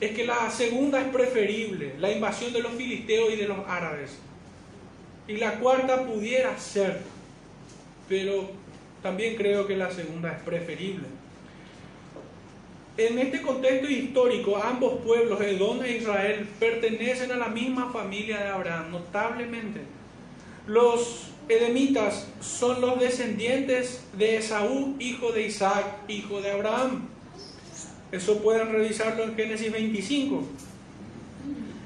es que la segunda es preferible, la invasión de los filisteos y de los árabes. Y la cuarta pudiera ser, pero también creo que la segunda es preferible. En este contexto histórico, ambos pueblos, Edom e Israel, pertenecen a la misma familia de Abraham, notablemente. Los edemitas son los descendientes de Esaú, hijo de Isaac, hijo de Abraham. Eso pueden revisarlo en Génesis 25.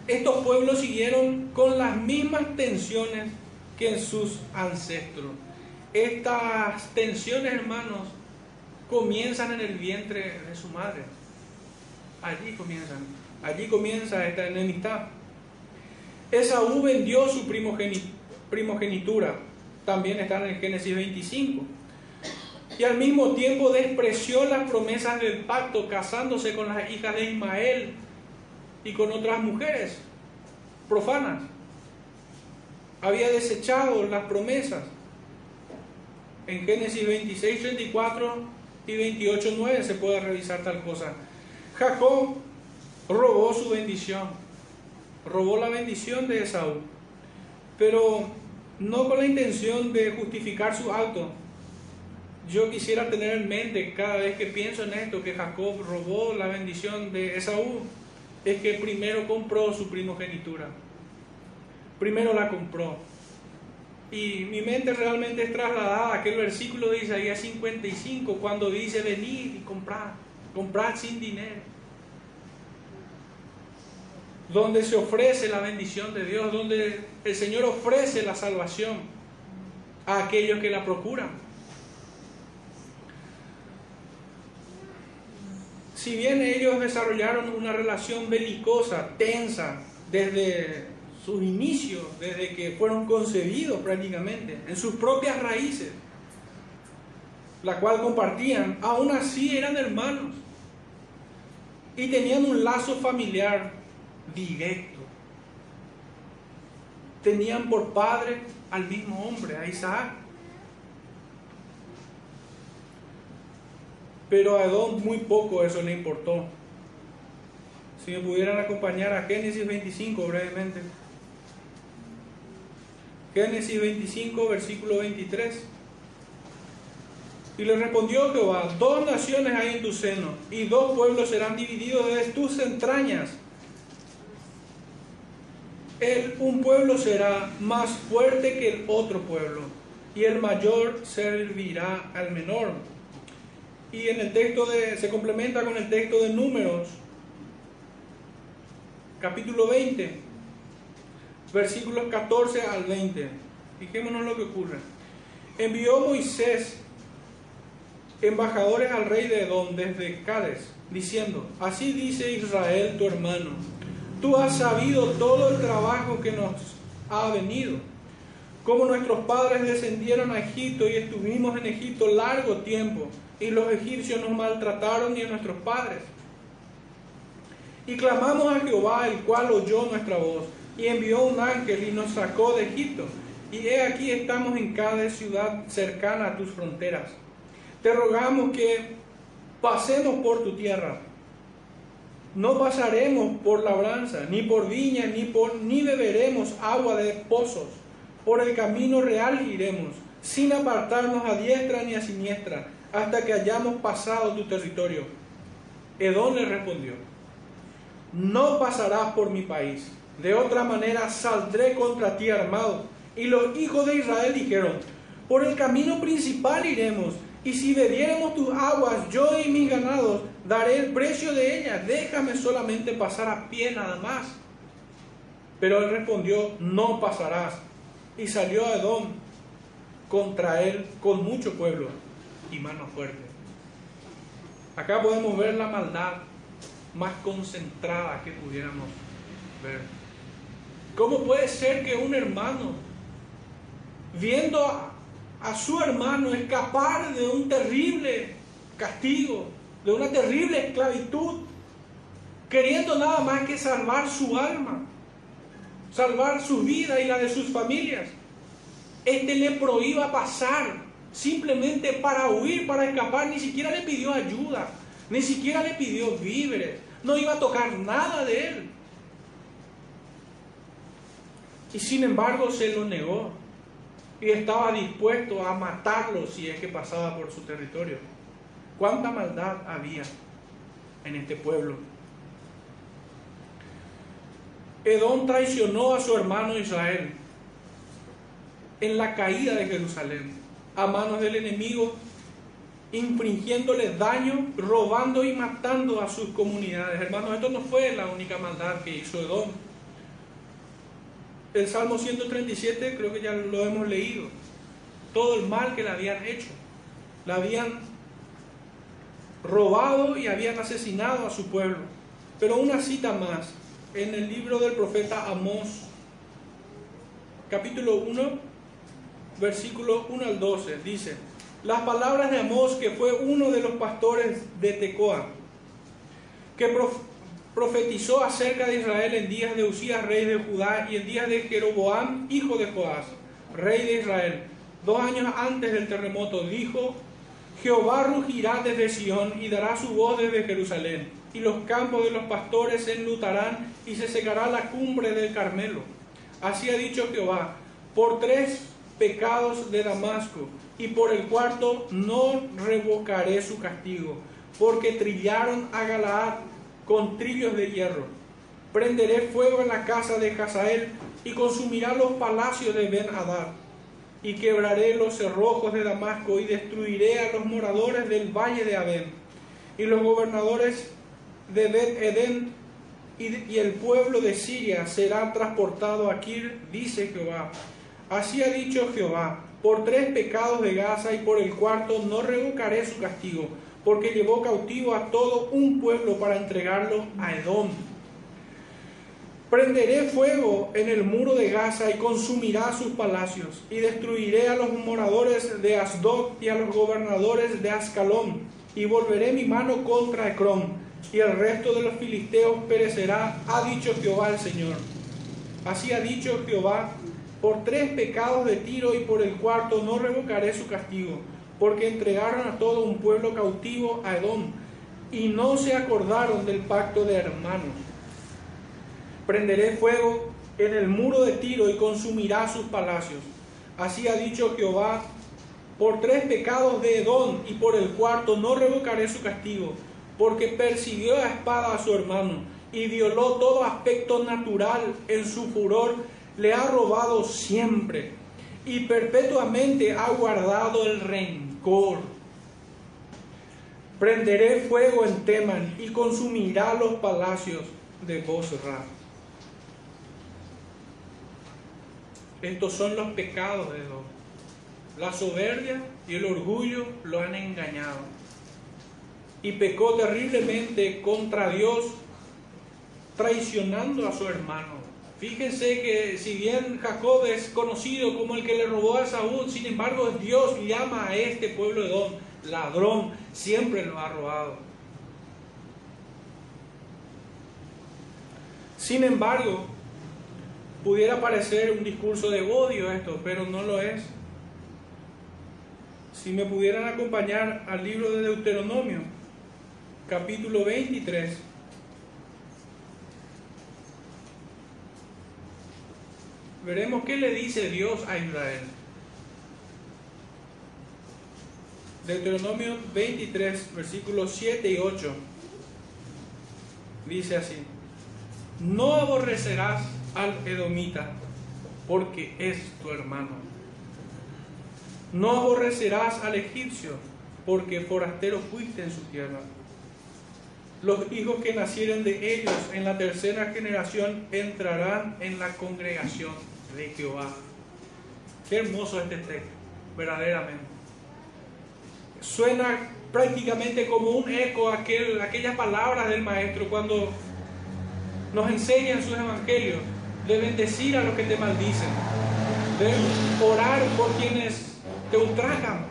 Estos pueblos siguieron con las mismas tensiones que en sus ancestros. Estas tensiones, hermanos, comienzan en el vientre de su madre. Allí comienzan. Allí comienza esta enemistad. Esaú vendió su primogenitura también están en Génesis 25. Y al mismo tiempo despreció las promesas del pacto casándose con las hijas de Ismael y con otras mujeres profanas. Había desechado las promesas. En Génesis 26, 34 y 28, 9 se puede revisar tal cosa. Jacob robó su bendición, robó la bendición de Esaú. Pero no con la intención de justificar su acto, yo quisiera tener en mente cada vez que pienso en esto, que Jacob robó la bendición de Esaú, es que primero compró su primogenitura. Primero la compró. Y mi mente realmente es trasladada a aquel versículo de Isaías 55, cuando dice, venid y comprad, comprad sin dinero. Donde se ofrece la bendición de Dios, donde el Señor ofrece la salvación a aquellos que la procuran. Si bien ellos desarrollaron una relación belicosa, tensa, desde sus inicios, desde que fueron concebidos prácticamente, en sus propias raíces, la cual compartían, aún así eran hermanos y tenían un lazo familiar directo. Tenían por padre al mismo hombre, a Isaac. Pero a Edom muy poco eso le importó. Si me pudieran acompañar a Génesis 25 brevemente. Génesis 25, versículo 23. Y le respondió Jehová, dos naciones hay en tu seno, y dos pueblos serán divididos de tus entrañas. El, un pueblo será más fuerte que el otro pueblo, y el mayor servirá al menor y en el texto de, se complementa con el texto de Números, capítulo 20, versículos 14 al 20. Fijémonos lo que ocurre. Envió Moisés embajadores al rey de Edom desde Cádiz, diciendo, así dice Israel tu hermano, tú has sabido todo el trabajo que nos ha venido, como nuestros padres descendieron a Egipto y estuvimos en Egipto largo tiempo y los egipcios nos maltrataron y a nuestros padres. Y clamamos a Jehová, el cual oyó nuestra voz, y envió un ángel y nos sacó de Egipto. Y he aquí estamos en cada ciudad cercana a tus fronteras. Te rogamos que pasemos por tu tierra. No pasaremos por labranza, ni por viña, ni, por, ni beberemos agua de pozos. Por el camino real iremos, sin apartarnos a diestra ni a siniestra hasta que hayamos pasado tu territorio. Edom le respondió, no pasarás por mi país, de otra manera saldré contra ti armado. Y los hijos de Israel dijeron, por el camino principal iremos, y si bebiéramos tus aguas, yo y mis ganados, daré el precio de ellas, déjame solamente pasar a pie nada más. Pero él respondió, no pasarás. Y salió a Edom contra él con mucho pueblo y mano fuerte. Acá podemos ver la maldad más concentrada que pudiéramos ver. ¿Cómo puede ser que un hermano, viendo a, su hermano escapar de un terrible castigo, de una terrible esclavitud, queriendo nada más que salvar su alma, salvar su vida y la de sus familias, este le prohíba pasar simplemente para huir, para escapar, ni siquiera le pidió ayuda, ni siquiera le pidió víveres, no iba a tocar nada de él. Y sin embargo se lo negó y estaba dispuesto a matarlo si es que pasaba por su territorio. ¿Cuánta maldad había en este pueblo? Edom traicionó a su hermano Israel en la caída de Jerusalén a manos del enemigo, infringiéndole daño, robando y matando a sus comunidades. Hermanos, esto no fue la única maldad que hizo Edom. El Salmo 137 creo que ya lo hemos leído. Todo el mal que le habían hecho. La habían robado y habían asesinado a su pueblo. Pero una cita más en el libro del profeta Amós, capítulo 1, versículo 1 al 12, dice, las palabras de Amós, que fue uno de los pastores de Tecoa, que profetizó acerca de Israel en días de Usías, rey de Judá, y en días de Jeroboam, hijo de Joás, rey de Israel, dos años antes del terremoto, dijo, Jehová rugirá desde Sión y dará su voz desde Jerusalén, y los campos de los pastores se enlutarán y se secará la cumbre del Carmelo. Así ha dicho Jehová, por tres pecados de Damasco, y por el cuarto no revocaré su castigo, porque trillaron a Galaad con trillos de hierro. Prenderé fuego en la casa de Hazael y consumirá los palacios de Ben Hadad. Y quebraré los cerrojos de Damasco y destruiré a los moradores del valle de Abén. Y los gobernadores de Bet Edén y, el pueblo de Siria será transportado a Kir, dice Jehová. Así ha dicho Jehová, por tres pecados de Gaza y por el cuarto no revocaré su castigo, porque llevó cautivo a todo un pueblo para entregarlo a Edom. Prenderé fuego en el muro de Gaza y consumirá sus palacios, y destruiré a los moradores de Asdod y a los gobernadores de Ascalón, y volveré mi mano contra Ecrón y el resto de los filisteos perecerá, ha dicho Jehová el Señor. Así ha dicho Jehová, por tres pecados de Tiro y por el cuarto no revocaré su castigo, porque entregaron a todo un pueblo cautivo a Edom, y no se acordaron del pacto de hermanos. Prenderé fuego en el muro de Tiro y consumirá sus palacios. Así ha dicho Jehová, por tres pecados de Edom y por el cuarto no revocaré su castigo, porque persiguió a espada a su hermano y violó todo aspecto natural en su furor, le ha robado siempre y perpetuamente ha guardado el rencor. Prenderé fuego en Teman y consumirá los palacios de Bosra. Estos son los pecados de Dios. La soberbia y el orgullo lo han engañado y pecó terriblemente contra Dios, traicionando a su hermano. Fíjense que si bien Jacob es conocido como el que le robó a Saúl, sin embargo Dios llama a este pueblo de Don ladrón, siempre lo ha robado. Sin embargo, pudiera parecer un discurso de odio esto, pero no lo es. Si me pudieran acompañar al libro de Deuteronomio, capítulo 23. Veremos qué le dice Dios a Israel. Deuteronomio 23, versículos 7 y 8. Dice así, no aborrecerás al edomita, porque es tu hermano. No aborrecerás al egipcio, porque forastero fuiste en su tierra los hijos que nacieren de ellos en la tercera generación entrarán en la congregación de Jehová. Qué hermoso este texto, verdaderamente. Suena prácticamente como un eco aquel, aquellas palabras del Maestro cuando nos enseña en sus evangelios de bendecir a los que te maldicen, de orar por quienes te ultrajan,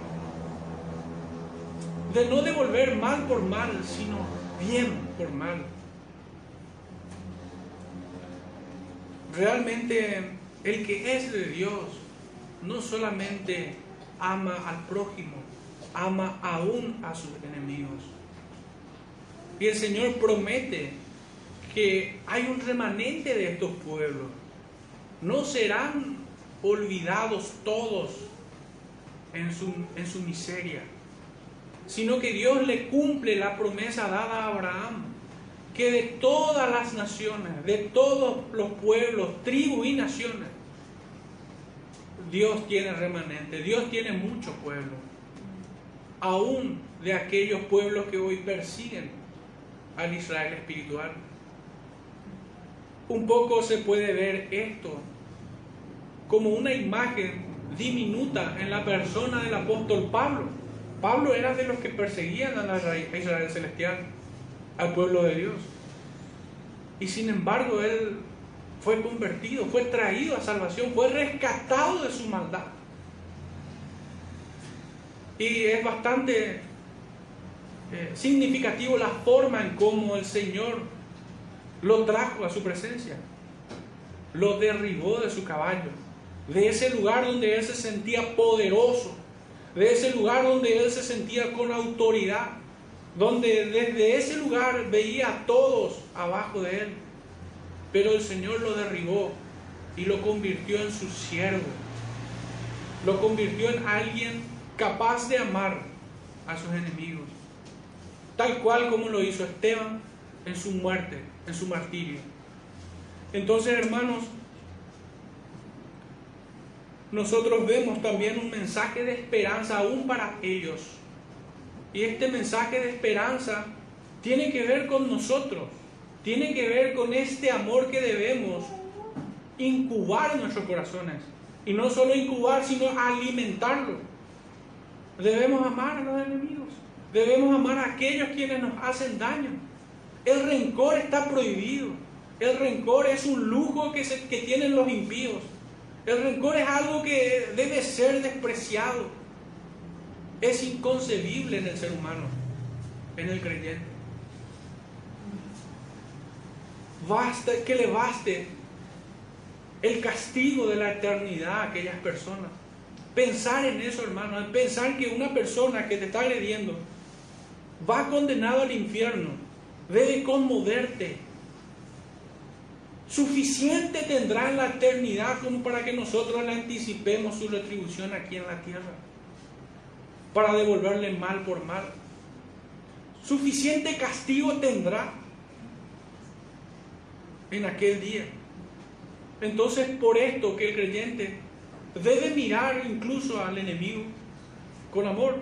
de no devolver mal por mal, sino bien por mal. Realmente el que es de Dios no solamente ama al prójimo, ama aún a sus enemigos. Y el Señor promete que hay un remanente de estos pueblos. No serán olvidados todos en su, en su miseria sino que Dios le cumple la promesa dada a Abraham, que de todas las naciones, de todos los pueblos, tribus y naciones, Dios tiene remanente, Dios tiene mucho pueblo, aún de aquellos pueblos que hoy persiguen al Israel espiritual. Un poco se puede ver esto como una imagen diminuta en la persona del apóstol Pablo Pablo era de los que perseguían a, Israel celestial, al pueblo de Dios. Y sin embargo, él fue convertido, fue traído a salvación, fue rescatado de su maldad. Y es bastante eh, significativo la forma en cómo el Señor lo trajo a su presencia. Lo derribó de su caballo, de ese lugar donde él se sentía poderoso, de ese lugar donde él se sentía con autoridad, donde desde ese lugar veía a todos abajo de él. Pero el Señor lo derribó y lo convirtió en su siervo. lo convirtió en alguien capaz de amar a sus enemigos, tal cual como lo hizo Esteban en su muerte, en su martirio. Entonces, hermanos, nosotros vemos también un mensaje de esperanza aún para ellos. Y este mensaje de esperanza tiene que ver con nosotros, tiene que ver con este amor que debemos incubar en nuestros corazones. Y no solo incubar, sino alimentarlo. Debemos amar a los enemigos, debemos amar a aquellos quienes nos hacen daño. El rencor está prohibido. El rencor es un lujo que, tienen los impíos. El rencor es algo que debe ser despreciado. Es inconcebible en el ser humano, en el creyente. Basta que le baste el castigo de la eternidad a aquellas personas. Pensar en eso, hermano, pensar que una persona que te está agrediendo va condenado al infierno, debe conmoverte Suficiente tendrá en la eternidad como para que nosotros le anticipemos su retribución aquí en la tierra. Para devolverle mal por mal. Suficiente castigo tendrá en aquel día. Entonces por esto que el creyente debe mirar incluso al enemigo con amor.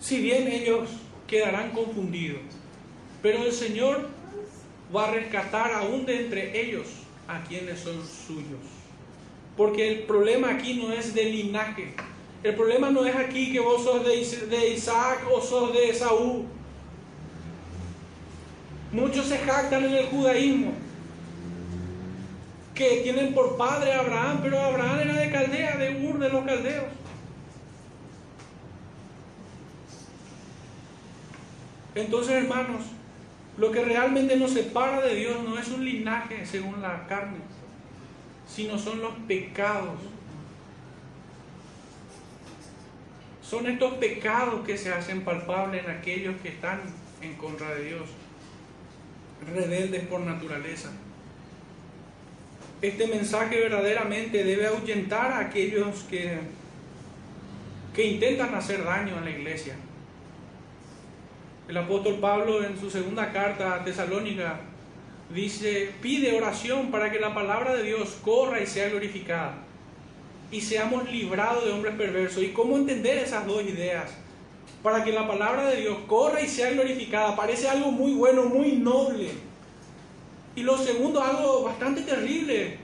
Si bien ellos quedarán confundidos pero el Señor va a rescatar aún de entre ellos a quienes son suyos. Porque el problema aquí no es de linaje. El problema no es aquí que vos sos de Isaac o sos de Esaú. Muchos se jactan en el judaísmo que tienen por padre a Abraham, pero Abraham era de Caldea, de Ur de los caldeos. Entonces, hermanos, lo que realmente nos separa de Dios no es un linaje según la carne, sino son los pecados. Son estos pecados que se hacen palpables en aquellos que están en contra de Dios, rebeldes por naturaleza. Este mensaje verdaderamente debe ahuyentar a aquellos que, que intentan hacer daño a la iglesia el apóstol Pablo en su segunda carta a Tesalónica dice, pide oración para que la palabra de Dios corra y sea glorificada y seamos librados de hombres perversos. ¿Y cómo entender esas dos ideas? Para que la palabra de Dios corra y sea glorificada. Parece algo muy bueno, muy noble. Y lo segundo, algo bastante terrible.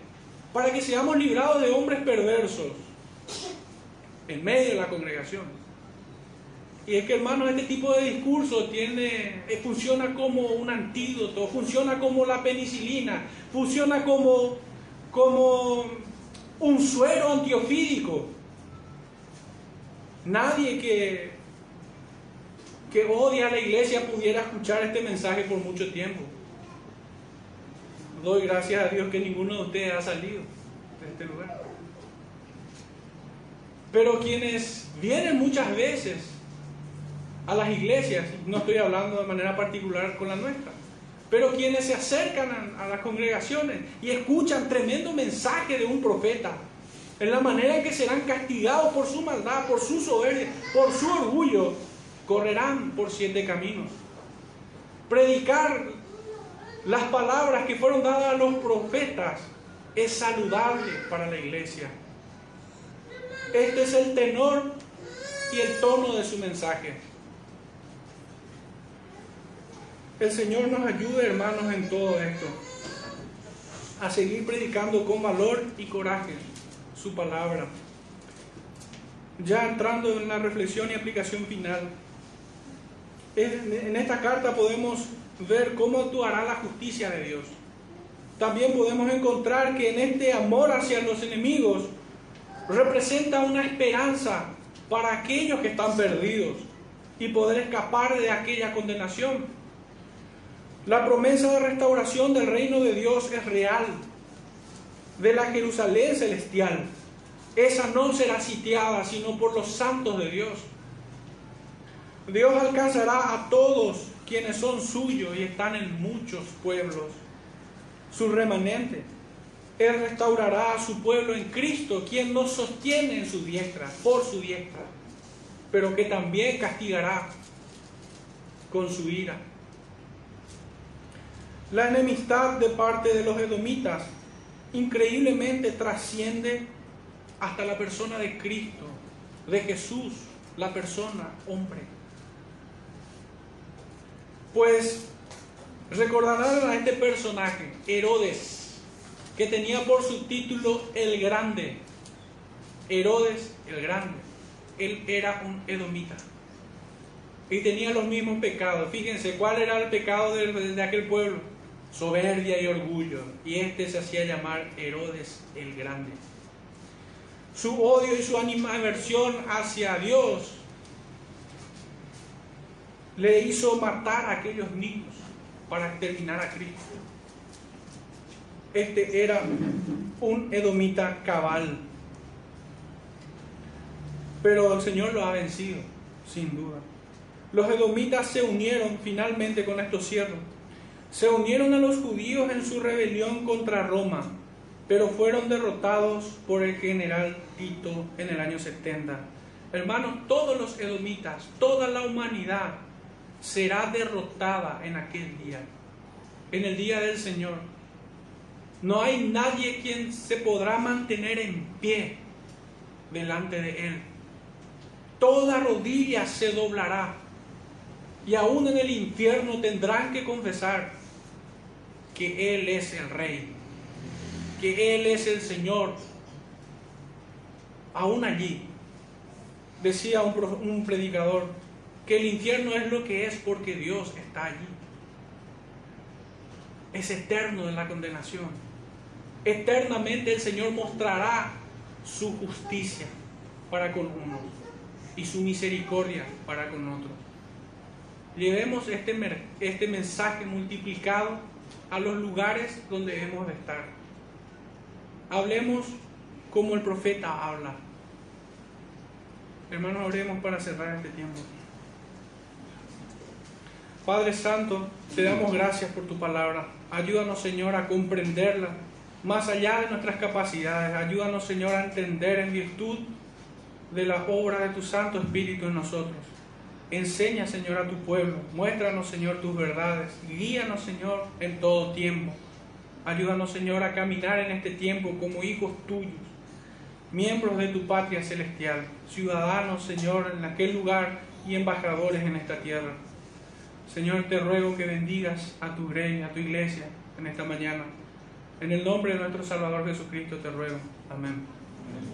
Para que seamos librados de hombres perversos en medio de la congregación. Y es que, hermano, este tipo de discurso tiene, eh, funciona como un antídoto, funciona como la penicilina, funciona como, como un suero antiofídico. Nadie que, que odia a la iglesia pudiera escuchar este mensaje por mucho tiempo. Doy gracias a Dios que ninguno de ustedes ha salido de este lugar. Pero quienes vienen muchas veces a las iglesias, no estoy hablando de manera particular con la nuestra, pero quienes se acercan a, las congregaciones y escuchan tremendo mensaje de un profeta, en la manera en que serán castigados por su maldad, por su soberbia, por su orgullo, correrán por siete caminos. Predicar las palabras que fueron dadas a los profetas es saludable para la iglesia. Este es el tenor y el tono de su mensaje. El Señor nos ayude, hermanos, en todo esto, a seguir predicando con valor y coraje su palabra. Ya entrando en la reflexión y aplicación final, en esta carta podemos ver cómo actuará la justicia de Dios. También podemos encontrar que en este amor hacia los enemigos representa una esperanza para aquellos que están perdidos y poder escapar de aquella condenación. La promesa de restauración del reino de Dios es real, de la Jerusalén celestial. Esa no será sitiada sino por los santos de Dios. Dios alcanzará a todos quienes son suyos y están en muchos pueblos, su remanente. Él restaurará a su pueblo en Cristo, quien nos sostiene en su diestra, por su diestra, pero que también castigará con su ira. La enemistad de parte de los edomitas increíblemente trasciende hasta la persona de Cristo, de Jesús, la persona hombre. Pues recordarán a este personaje, Herodes, que tenía por su título el Grande. Herodes el Grande. Él era un edomita. Y tenía los mismos pecados. Fíjense, ¿cuál era el pecado de, aquel pueblo? Soberbia y orgullo. Y este se hacía llamar Herodes el Grande. Su odio y su animaversión hacia Dios le hizo matar a aquellos niños para exterminar a Cristo. Este era un edomita cabal. Pero el Señor lo ha vencido, sin duda. Los edomitas se unieron finalmente con estos siervos. Se unieron a los judíos en su rebelión contra Roma, pero fueron derrotados por el general Tito en el año 70. Hermanos, todos los edomitas, toda la humanidad será derrotada en aquel día, en el día del Señor. No hay nadie quien se podrá mantener en pie delante de Él. Toda rodilla se doblará y aún en el infierno tendrán que confesar que Él es el Rey, que Él es el Señor. Aún allí, decía un, un predicador, que el infierno es lo que es porque Dios está allí. Es eterno en la condenación. Eternamente el Señor mostrará su justicia para con unos y su misericordia para con otros. Llevemos este, este mensaje multiplicado a los lugares donde debemos de estar. Hablemos como el profeta habla. Hermanos, oremos para cerrar este tiempo. Padre Santo, te damos gracias por tu palabra. Ayúdanos, Señor, a comprenderla más allá de nuestras capacidades. Ayúdanos, Señor, a entender en virtud de la obra de tu Santo Espíritu en nosotros. Enseña, Señor, a tu pueblo. Muéstranos, Señor, tus verdades. Guíanos, Señor, en todo tiempo. Ayúdanos, Señor, a caminar en este tiempo como hijos tuyos, miembros de tu patria celestial, ciudadanos, Señor, en aquel lugar y embajadores en esta tierra. Señor, te ruego que bendigas a tu rey, a tu iglesia en esta mañana. En el nombre de nuestro Salvador Jesucristo te ruego. Amén. Amén.